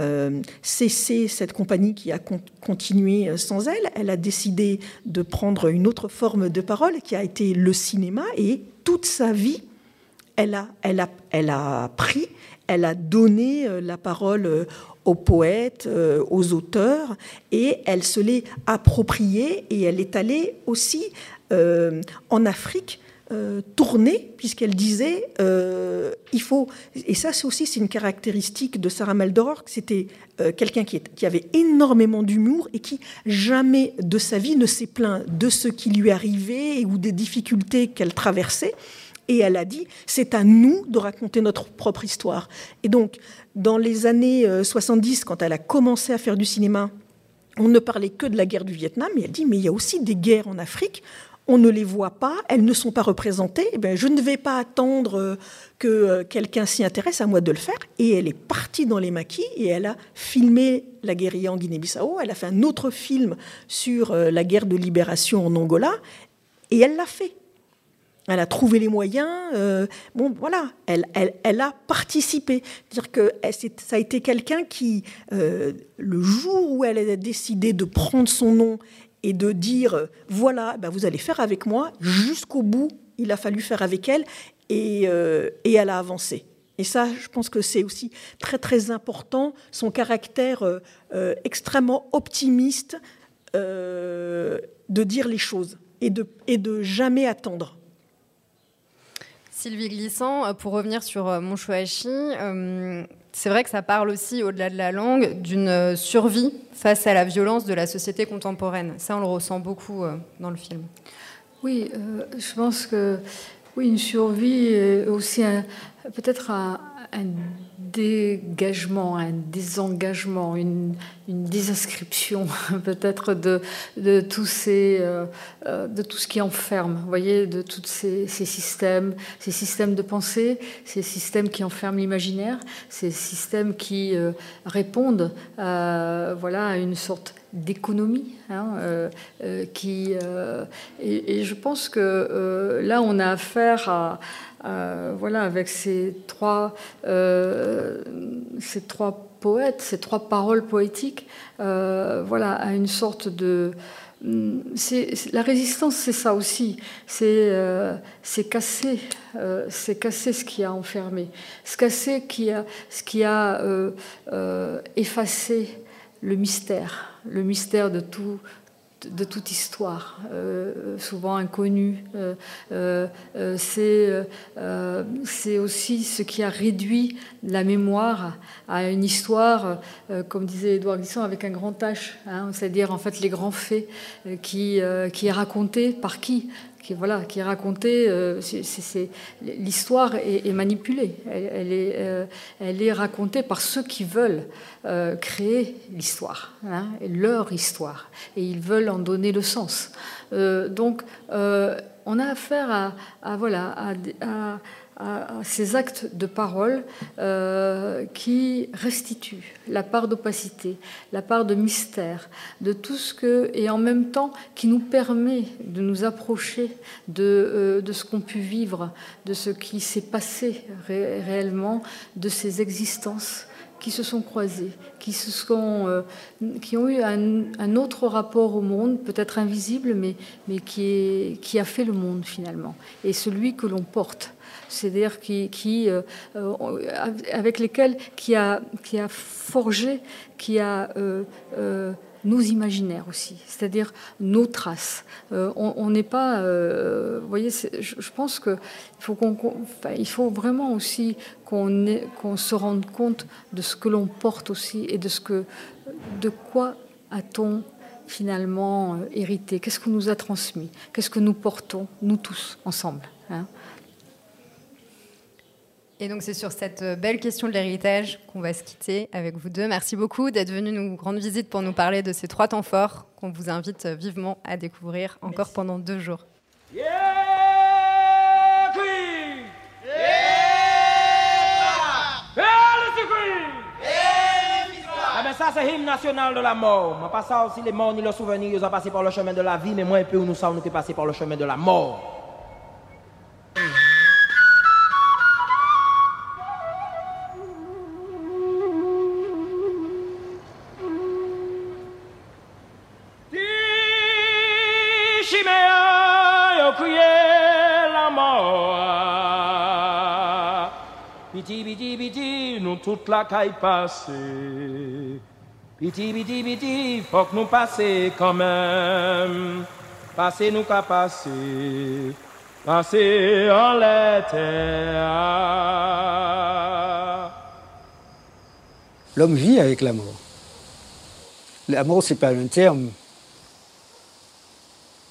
cessé cette compagnie qui a continué sans elle. Elle a décidé de prendre une autre forme de parole qui a été le cinéma. Et toute sa vie, elle a, elle a, elle a pris, elle a donné euh, la parole euh, aux poètes, euh, aux auteurs, et elle se l'est appropriée, et elle est allée aussi en Afrique tourner, puisqu'elle disait il faut et ça c'est aussi c'est une caractéristique de Sarah Maldoror c'était quelqu'un qui, avait énormément d'humour et qui jamais de sa vie ne s'est plaint de ce qui lui arrivait ou des difficultés qu'elle traversait et elle a dit, c'est à nous de raconter notre propre histoire. Et donc, dans les années 70, euh, quand elle a commencé à faire du cinéma, on ne parlait que de la guerre du Vietnam, et elle dit, mais il y a aussi des guerres en Afrique, on ne les voit pas, elles ne sont pas représentées, eh je ne vais pas attendre euh, que euh, quelqu'un s'y intéresse, à moi de le faire. Et elle est partie dans les maquis et elle a filmé la guérilla en Guinée-Bissau, elle a fait un autre film sur la guerre de libération en Angola, et elle l'a fait. Elle a trouvé les moyens. Euh, bon, voilà, elle, elle, elle a participé. Dire que ça a été quelqu'un qui, euh, le jour où elle a décidé de prendre son nom et de dire, voilà, ben vous allez faire avec moi, jusqu'au bout, il a fallu faire avec elle, et, et elle a avancé. Et ça, je pense que c'est aussi très très important, son caractère extrêmement optimiste de dire les choses et de, et de jamais attendre. Sylvie Glissant, euh, pour revenir sur euh, mon euh, c'est vrai que ça parle aussi, au-delà de la langue, d'une survie face à la violence de la société contemporaine. Ça, on le ressent beaucoup dans le film. Oui, je pense que oui, une survie est aussi peut-être un dégagement, un désengagement, une, désinscription peut-être de, de, ces, euh, euh, de tout ce qui enferme, voyez, de tous ces, systèmes, ces systèmes de pensée, ces systèmes qui enferment l'imaginaire, ces systèmes qui euh, répondent à, voilà, à une sorte d'économie. Hein, qui, et, et, je pense que là, on a affaire à, euh, voilà, avec ces trois, euh, ces trois poètes, ces trois paroles poétiques, euh, voilà, à une sorte de mm, la résistance, c'est ça aussi. C'est casser, c'est casser ce qui a enfermé, c'est casser qui a, ce qui a effacé le mystère, le mystère de tout, de toute histoire, euh, souvent inconnue. Euh, euh, c'est aussi ce qui a réduit la mémoire à une histoire, comme disait Édouard Glissant, avec un grand H, hein, c'est-à-dire en fait les grands faits qui est raconté par qui? Qui, voilà, qui est racontée. Euh, l'histoire est, manipulée. Elle, est, euh, elle, est, racontée par ceux qui veulent euh, créer l'histoire, hein, leur histoire, et ils veulent en donner le sens. donc, on a affaire à, voilà, à, ces actes de parole euh, qui restituent la part d'opacité, la part de mystère, de tout ce que, et en même temps qui nous permet de nous approcher de, euh, de ce qu'ont pu vivre, de ce qui s'est passé réellement, de ces existences qui se sont croisées, qui, se sont, euh, qui ont eu un, autre rapport au monde, peut-être invisible, mais, mais qui, est, qui a fait le monde finalement, et celui que l'on porte. C'est-à-dire qui, qui euh, euh, avec lesquels qui a, qui a forgé, qui a euh, nos imaginaires aussi, c'est-à-dire nos traces. on n'est pas, vous voyez, je, pense qu'il faut, vraiment aussi qu'on, se rende compte de ce que l'on porte aussi et de ce que, de quoi a-t-on finalement hérité. Qu'est-ce qu'on nous a transmis? Qu'est-ce que nous portons, nous tous, ensemble hein? Et donc c'est sur cette euh, belle question de l'héritage qu'on va se quitter avec vous deux. Merci beaucoup d'être venus nous rendre visite pour nous parler de ces trois temps forts qu'on vous invite euh, vivement à découvrir encore pendant deux jours. Yeah, queen. Ah ben ça c'est l'hymne national de la mort. Mais pas ça aussi les morts ni leurs souvenirs, ils ont passé par le chemin de la vie, mais moi un peu où nous sommes, nous qui passé par le chemin de la mort. Toute la caille passée. Piti, piti, piti, faut que nous passer quand même. Passer nous qu'à passer. Passer en l'éther. L'homme vit avec la mort. La mort, c'est pas un terme.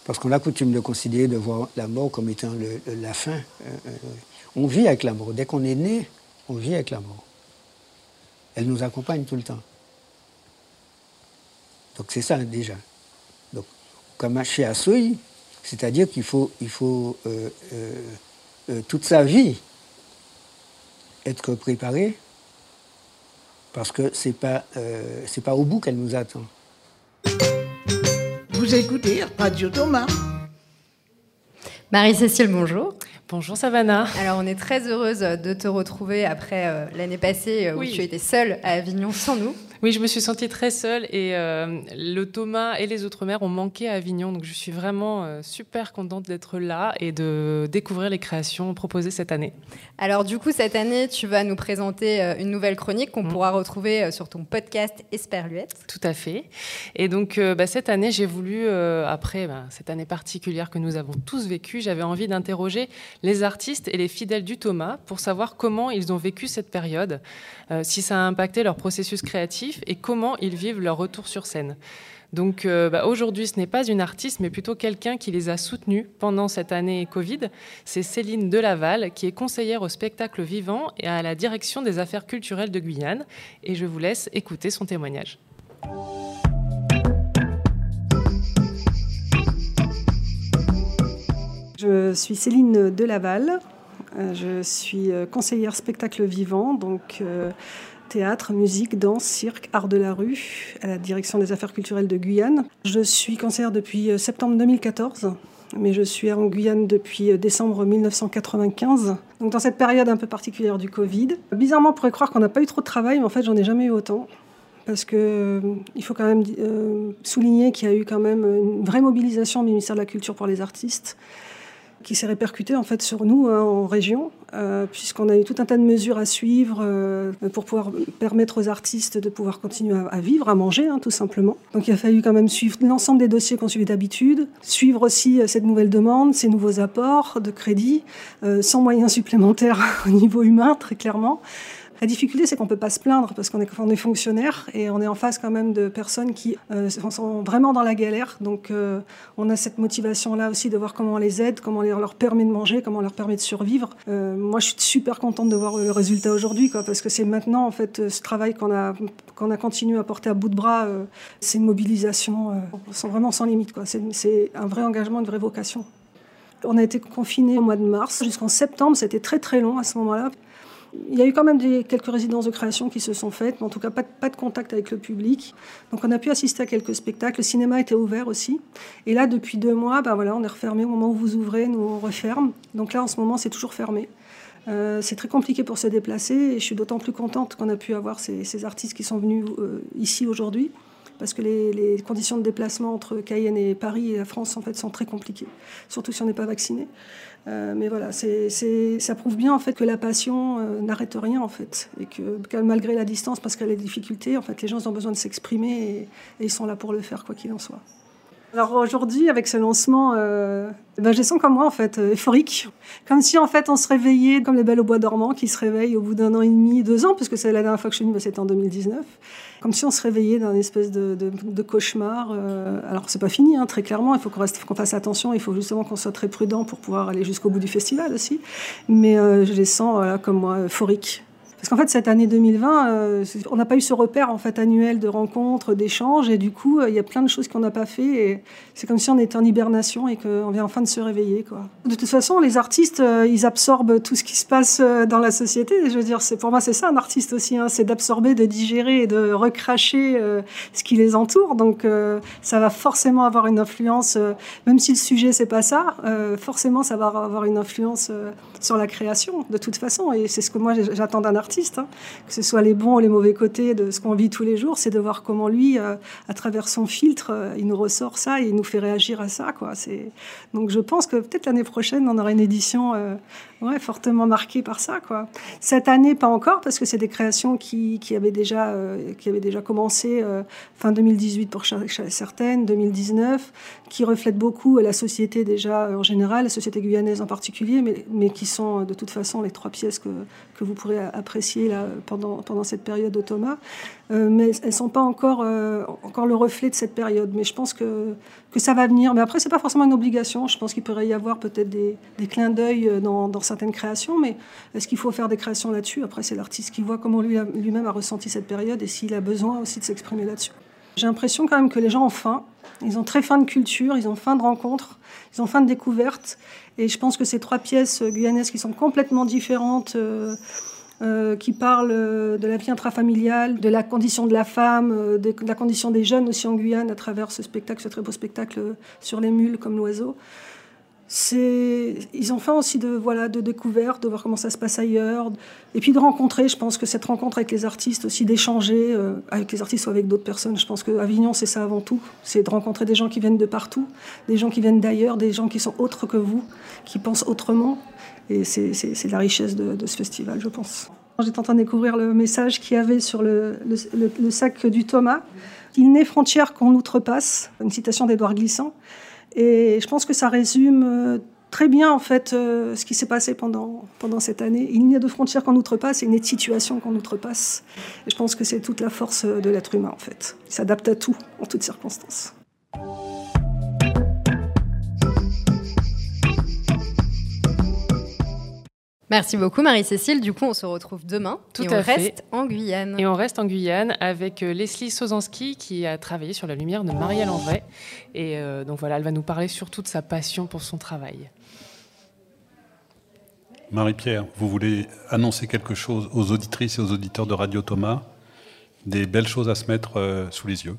Parce qu'on a coutume de considérer, de voir la mort comme étant la fin. Euh, euh, on vit avec la mort. Dès qu'on est né, on vit avec la mort. Elle nous accompagne tout le temps. Donc c'est ça déjà. Donc, comme chez Assoy, c'est-à-dire qu'il faut, il faut euh, euh, euh, toute sa vie être préparé parce que c'est pas c'est pas au bout qu'elle nous attend. Vous écoutez Radio Thomas. Marie-Cécile, bonjour. Bonjour Savannah. Alors on est très heureuse de te retrouver après l'année passée où tu étais seule à Avignon sans nous. Oui, je me suis sentie très seule et euh, le Thomas et les Outre-mer ont manqué à Avignon. Donc je suis vraiment euh, super contente d'être là et de découvrir les créations proposées cette année. Alors du coup, cette année, tu vas nous présenter euh, une nouvelle chronique qu'on mm. pourra retrouver sur ton podcast Esperluette. Tout à fait. Et donc bah, cette année, j'ai voulu, après bah, cette année particulière que nous avons tous vécue, j'avais envie d'interroger les artistes et les fidèles du Thomas pour savoir comment ils ont vécu cette période, si ça a impacté leur processus créatif et comment ils vivent leur retour sur scène. Donc euh, bah, aujourd'hui, ce n'est pas une artiste, mais plutôt quelqu'un qui les a soutenus pendant cette année Covid. C'est Céline Delaval, qui est conseillère au spectacle vivant et à la direction des affaires culturelles de Guyane. Et je vous laisse écouter son témoignage. Je suis Céline Delaval. Euh, je suis euh, conseillère spectacle vivant, donc théâtre, musique, danse, cirque, art de la rue, à la direction des affaires culturelles de Guyane. Je suis conseillère depuis euh, septembre 2014 mais je suis en Guyane depuis euh, décembre 1995. Donc dans cette période un peu particulière du Covid. Bizarrement, on pourrait croire qu'on n'a pas eu trop de travail, mais en fait, j'en ai jamais eu autant. Parce qu'il euh, faut quand même souligner qu'il y a eu quand même une vraie mobilisation du ministère de la Culture pour les artistes qui s'est répercuté en fait sur nous hein, en région, euh, puisqu'on a eu tout un tas de mesures à suivre euh, pour pouvoir permettre aux artistes de pouvoir continuer à, vivre, à manger, hein, tout simplement. Donc il a fallu quand même suivre l'ensemble des dossiers qu'on suivait d'habitude, suivre aussi euh, cette nouvelle demande, ces nouveaux apports de crédit, sans moyens supplémentaires au niveau humain, très clairement. La difficulté, c'est qu'on ne peut pas se plaindre parce qu'on est, on est fonctionnaire et on est en face quand même de personnes qui euh, sont vraiment dans la galère. Donc euh, on a cette motivation-là aussi de voir comment on les aide, comment on leur permet de manger, comment on leur permet de survivre. Euh, moi, je suis super contente de voir le résultat aujourd'hui parce que c'est maintenant, en fait, ce travail qu'on a, qu'on a continué à porter à bout de bras, c'est une mobilisation vraiment sans limite. C'est un vrai engagement, une vraie vocation. On a été confinés au mois de mars jusqu'en septembre, c'était très très long à ce moment-là. Il y a eu quand même des, quelques résidences de création qui se sont faites, mais en tout cas pas, de contact avec le public. Donc on a pu assister à quelques spectacles. Le cinéma était ouvert aussi. Et là, depuis deux mois, ben voilà, on est refermé. Au moment où vous ouvrez, nous on referme. Donc là, en ce moment, c'est toujours fermé. Euh, c'est très compliqué pour se déplacer et je suis d'autant plus contente qu'on a pu avoir ces, artistes qui sont venus euh, ici aujourd'hui parce que les, conditions de déplacement entre Cayenne et Paris et la France en fait sont très compliquées, surtout si on n'est pas vacciné. Euh, mais voilà, ça prouve bien en fait que la passion euh, n'arrête rien en fait, et que, malgré la distance, parce qu'elle a des difficultés, en fait, les gens ont besoin de s'exprimer et, ils sont là pour le faire quoi qu'il en soit. Alors aujourd'hui, avec ce lancement, euh, ben, je sens comme moi en fait euphorique, comme si en fait on se réveillait comme les belles au bois dormant qui se réveillent au bout d'un an et demi, deux ans, puisque c'est la dernière fois que je suis venue, ben, c'était en 2019 comme si on se réveillait d'un espèce de, cauchemar. Euh, alors c'est pas fini, hein, très clairement, il faut qu'on fasse attention, il faut justement qu'on soit très prudent pour pouvoir aller jusqu'au bout du festival aussi. Mais euh, je les sens comme moi euphoriques. Parce qu'en fait, cette année 2020, euh, on n'a pas eu ce repère annuel de rencontres, d'échanges, et du coup, il y a plein de choses qu'on n'a pas fait. C'est comme si on était en hibernation et qu'on vient enfin de se réveiller. De toute façon, les artistes, euh, ils absorbent tout ce qui se passe euh, dans la société. Je veux dire, pour moi, c'est ça un artiste aussi, hein, c'est d'absorber, de digérer et de recracher ce qui les entoure. Donc, ça va forcément avoir une influence, même si le sujet c'est pas ça, forcément, ça va avoir une influence sur la création, de toute façon. Et c'est ce que moi j'attends d'un artiste Hein. que ce soit les bons ou les mauvais côtés de ce qu'on vit tous les jours, c'est de voir comment lui, euh, à travers son filtre, euh, il nous ressort ça et il nous fait réagir à ça. Quoi. Donc je pense que peut-être l'année prochaine, on aura une édition euh, ouais, fortement marquée par ça. Quoi. Cette année, pas encore, parce que c'est des créations qui, qui, avaient, déjà, qui avaient déjà commencé fin 2018 pour certaines, 2019, qui reflètent beaucoup la société déjà en général, la société guyanaise en particulier, mais, mais qui sont de toute façon les trois pièces que, que vous pourrez apprécier là, pendant, pendant cette période de Thomas. Euh, mais elles ne sont pas encore, euh, encore le reflet de cette période. Mais je pense que, que ça va venir. Mais après, ce n'est pas forcément une obligation. Je pense qu'il pourrait y avoir peut-être des, des, clins d'œil euh, dans, dans, certaines créations. Mais est-ce qu'il faut faire des créations là-dessus? Après, c'est l'artiste qui voit comment lui, lui-même a ressenti cette période et s'il a besoin aussi de s'exprimer là-dessus. J'ai l'impression quand même que les gens ont faim. Ils ont très faim de culture, ils ont faim de rencontres, ils ont faim de découvertes. Et je pense que ces trois pièces guyanaises qui sont complètement différentes, euh, qui parlent de la vie intrafamiliale, de la condition de la femme, euh, de, la condition des jeunes aussi en Guyane à travers ce spectacle, ce très beau spectacle sur les mules comme l'oiseau. ils ont faim aussi de voilà de découverte, de voir comment ça se passe ailleurs, et puis de rencontrer. Je pense que cette rencontre avec les artistes aussi, d'échanger euh, avec les artistes ou avec d'autres personnes. Je pense que Avignon c'est ça avant tout, c'est de rencontrer des gens qui viennent de partout, des gens qui viennent d'ailleurs, des gens qui sont autres que vous, qui pensent autrement. Et c'est la richesse de, ce festival, je pense. J'étais en train de découvrir le message qu'il y avait sur le, sac du Thomas. Il n'est frontière qu'on outrepasse, une citation d'Édouard Glissant. Et je pense que ça résume euh, très bien en fait euh, ce qui s'est passé pendant, pendant cette année. Il n'y a de frontières qu'on outrepasse et il n'y a de situation qu'on outrepasse. Et je pense que c'est toute la force de l'être humain en fait. Il s'adapte à tout, en toutes circonstances. Merci beaucoup Marie-Cécile. Du coup, on se retrouve demain. Tout et à on reste en Guyane. Et on reste en Guyane avec euh, Leslie Sozanski qui a travaillé sur la lumière de Marielle Envray. Et euh, donc voilà, elle va nous parler surtout de sa passion pour son travail. Marie-Pierre, vous voulez annoncer quelque chose aux auditrices et aux auditeurs de Radio Thomas? Des belles choses à se mettre euh, sous les yeux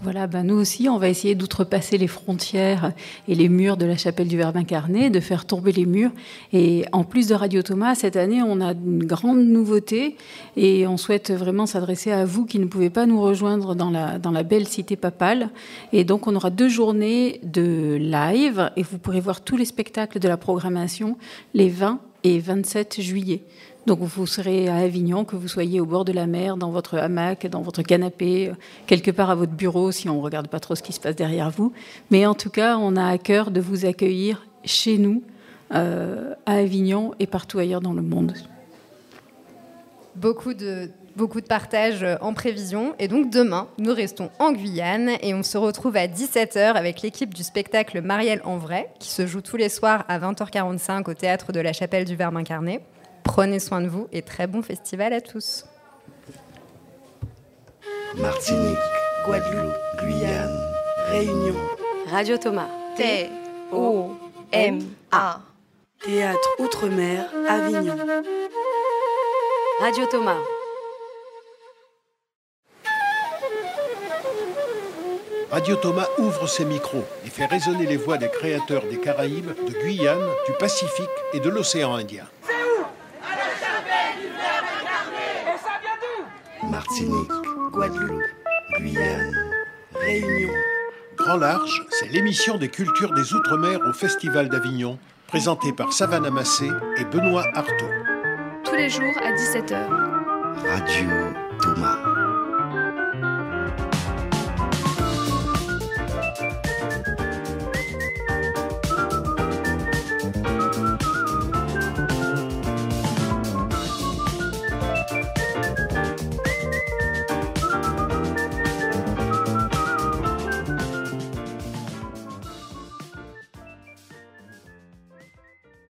voilà, ben nous aussi, on va essayer d'outrepasser les frontières et les murs de la chapelle du Verbe incarné, de faire tomber les murs. Et en plus de Radio Thomas, cette année, on a une grande nouveauté et on souhaite vraiment s'adresser à vous qui ne pouvez pas nous rejoindre dans la, dans la belle cité papale. Et donc, on aura deux journées de live et vous pourrez voir tous les spectacles de la programmation les 20 et 27 juillet. Donc vous serez à Avignon, que vous soyez au bord de la mer, dans votre hamac, dans votre canapé, quelque part à votre bureau, si on ne regarde pas trop ce qui se passe derrière vous. Mais en tout cas, on a à cœur de vous accueillir chez nous, euh, à Avignon et partout ailleurs dans le monde. Beaucoup de, beaucoup de partage en prévision. Et donc demain, nous restons en Guyane et on se retrouve à 17h avec l'équipe du spectacle Marielle en vrai, qui se joue tous les soirs à 20h45 au théâtre de la Chapelle du Verbe incarné. Prenez soin de vous et très bon festival à tous. Martinique, Guadeloupe, Guyane, Réunion. Radio Thomas. T-O-M-A. Théâtre Outre-mer, Avignon. Radio Thomas. Radio Thomas ouvre ses micros et fait résonner les voix des créateurs des Caraïbes, de Guyane, du Pacifique et de l'océan Indien. Martinique, Guadeloupe, Guyane, Réunion. Grand Large, c'est l'émission des cultures des Outre-mer au Festival d'Avignon, présentée par Savannah Massé et Benoît Artaud. Tous les jours à 17h. Radio Thomas.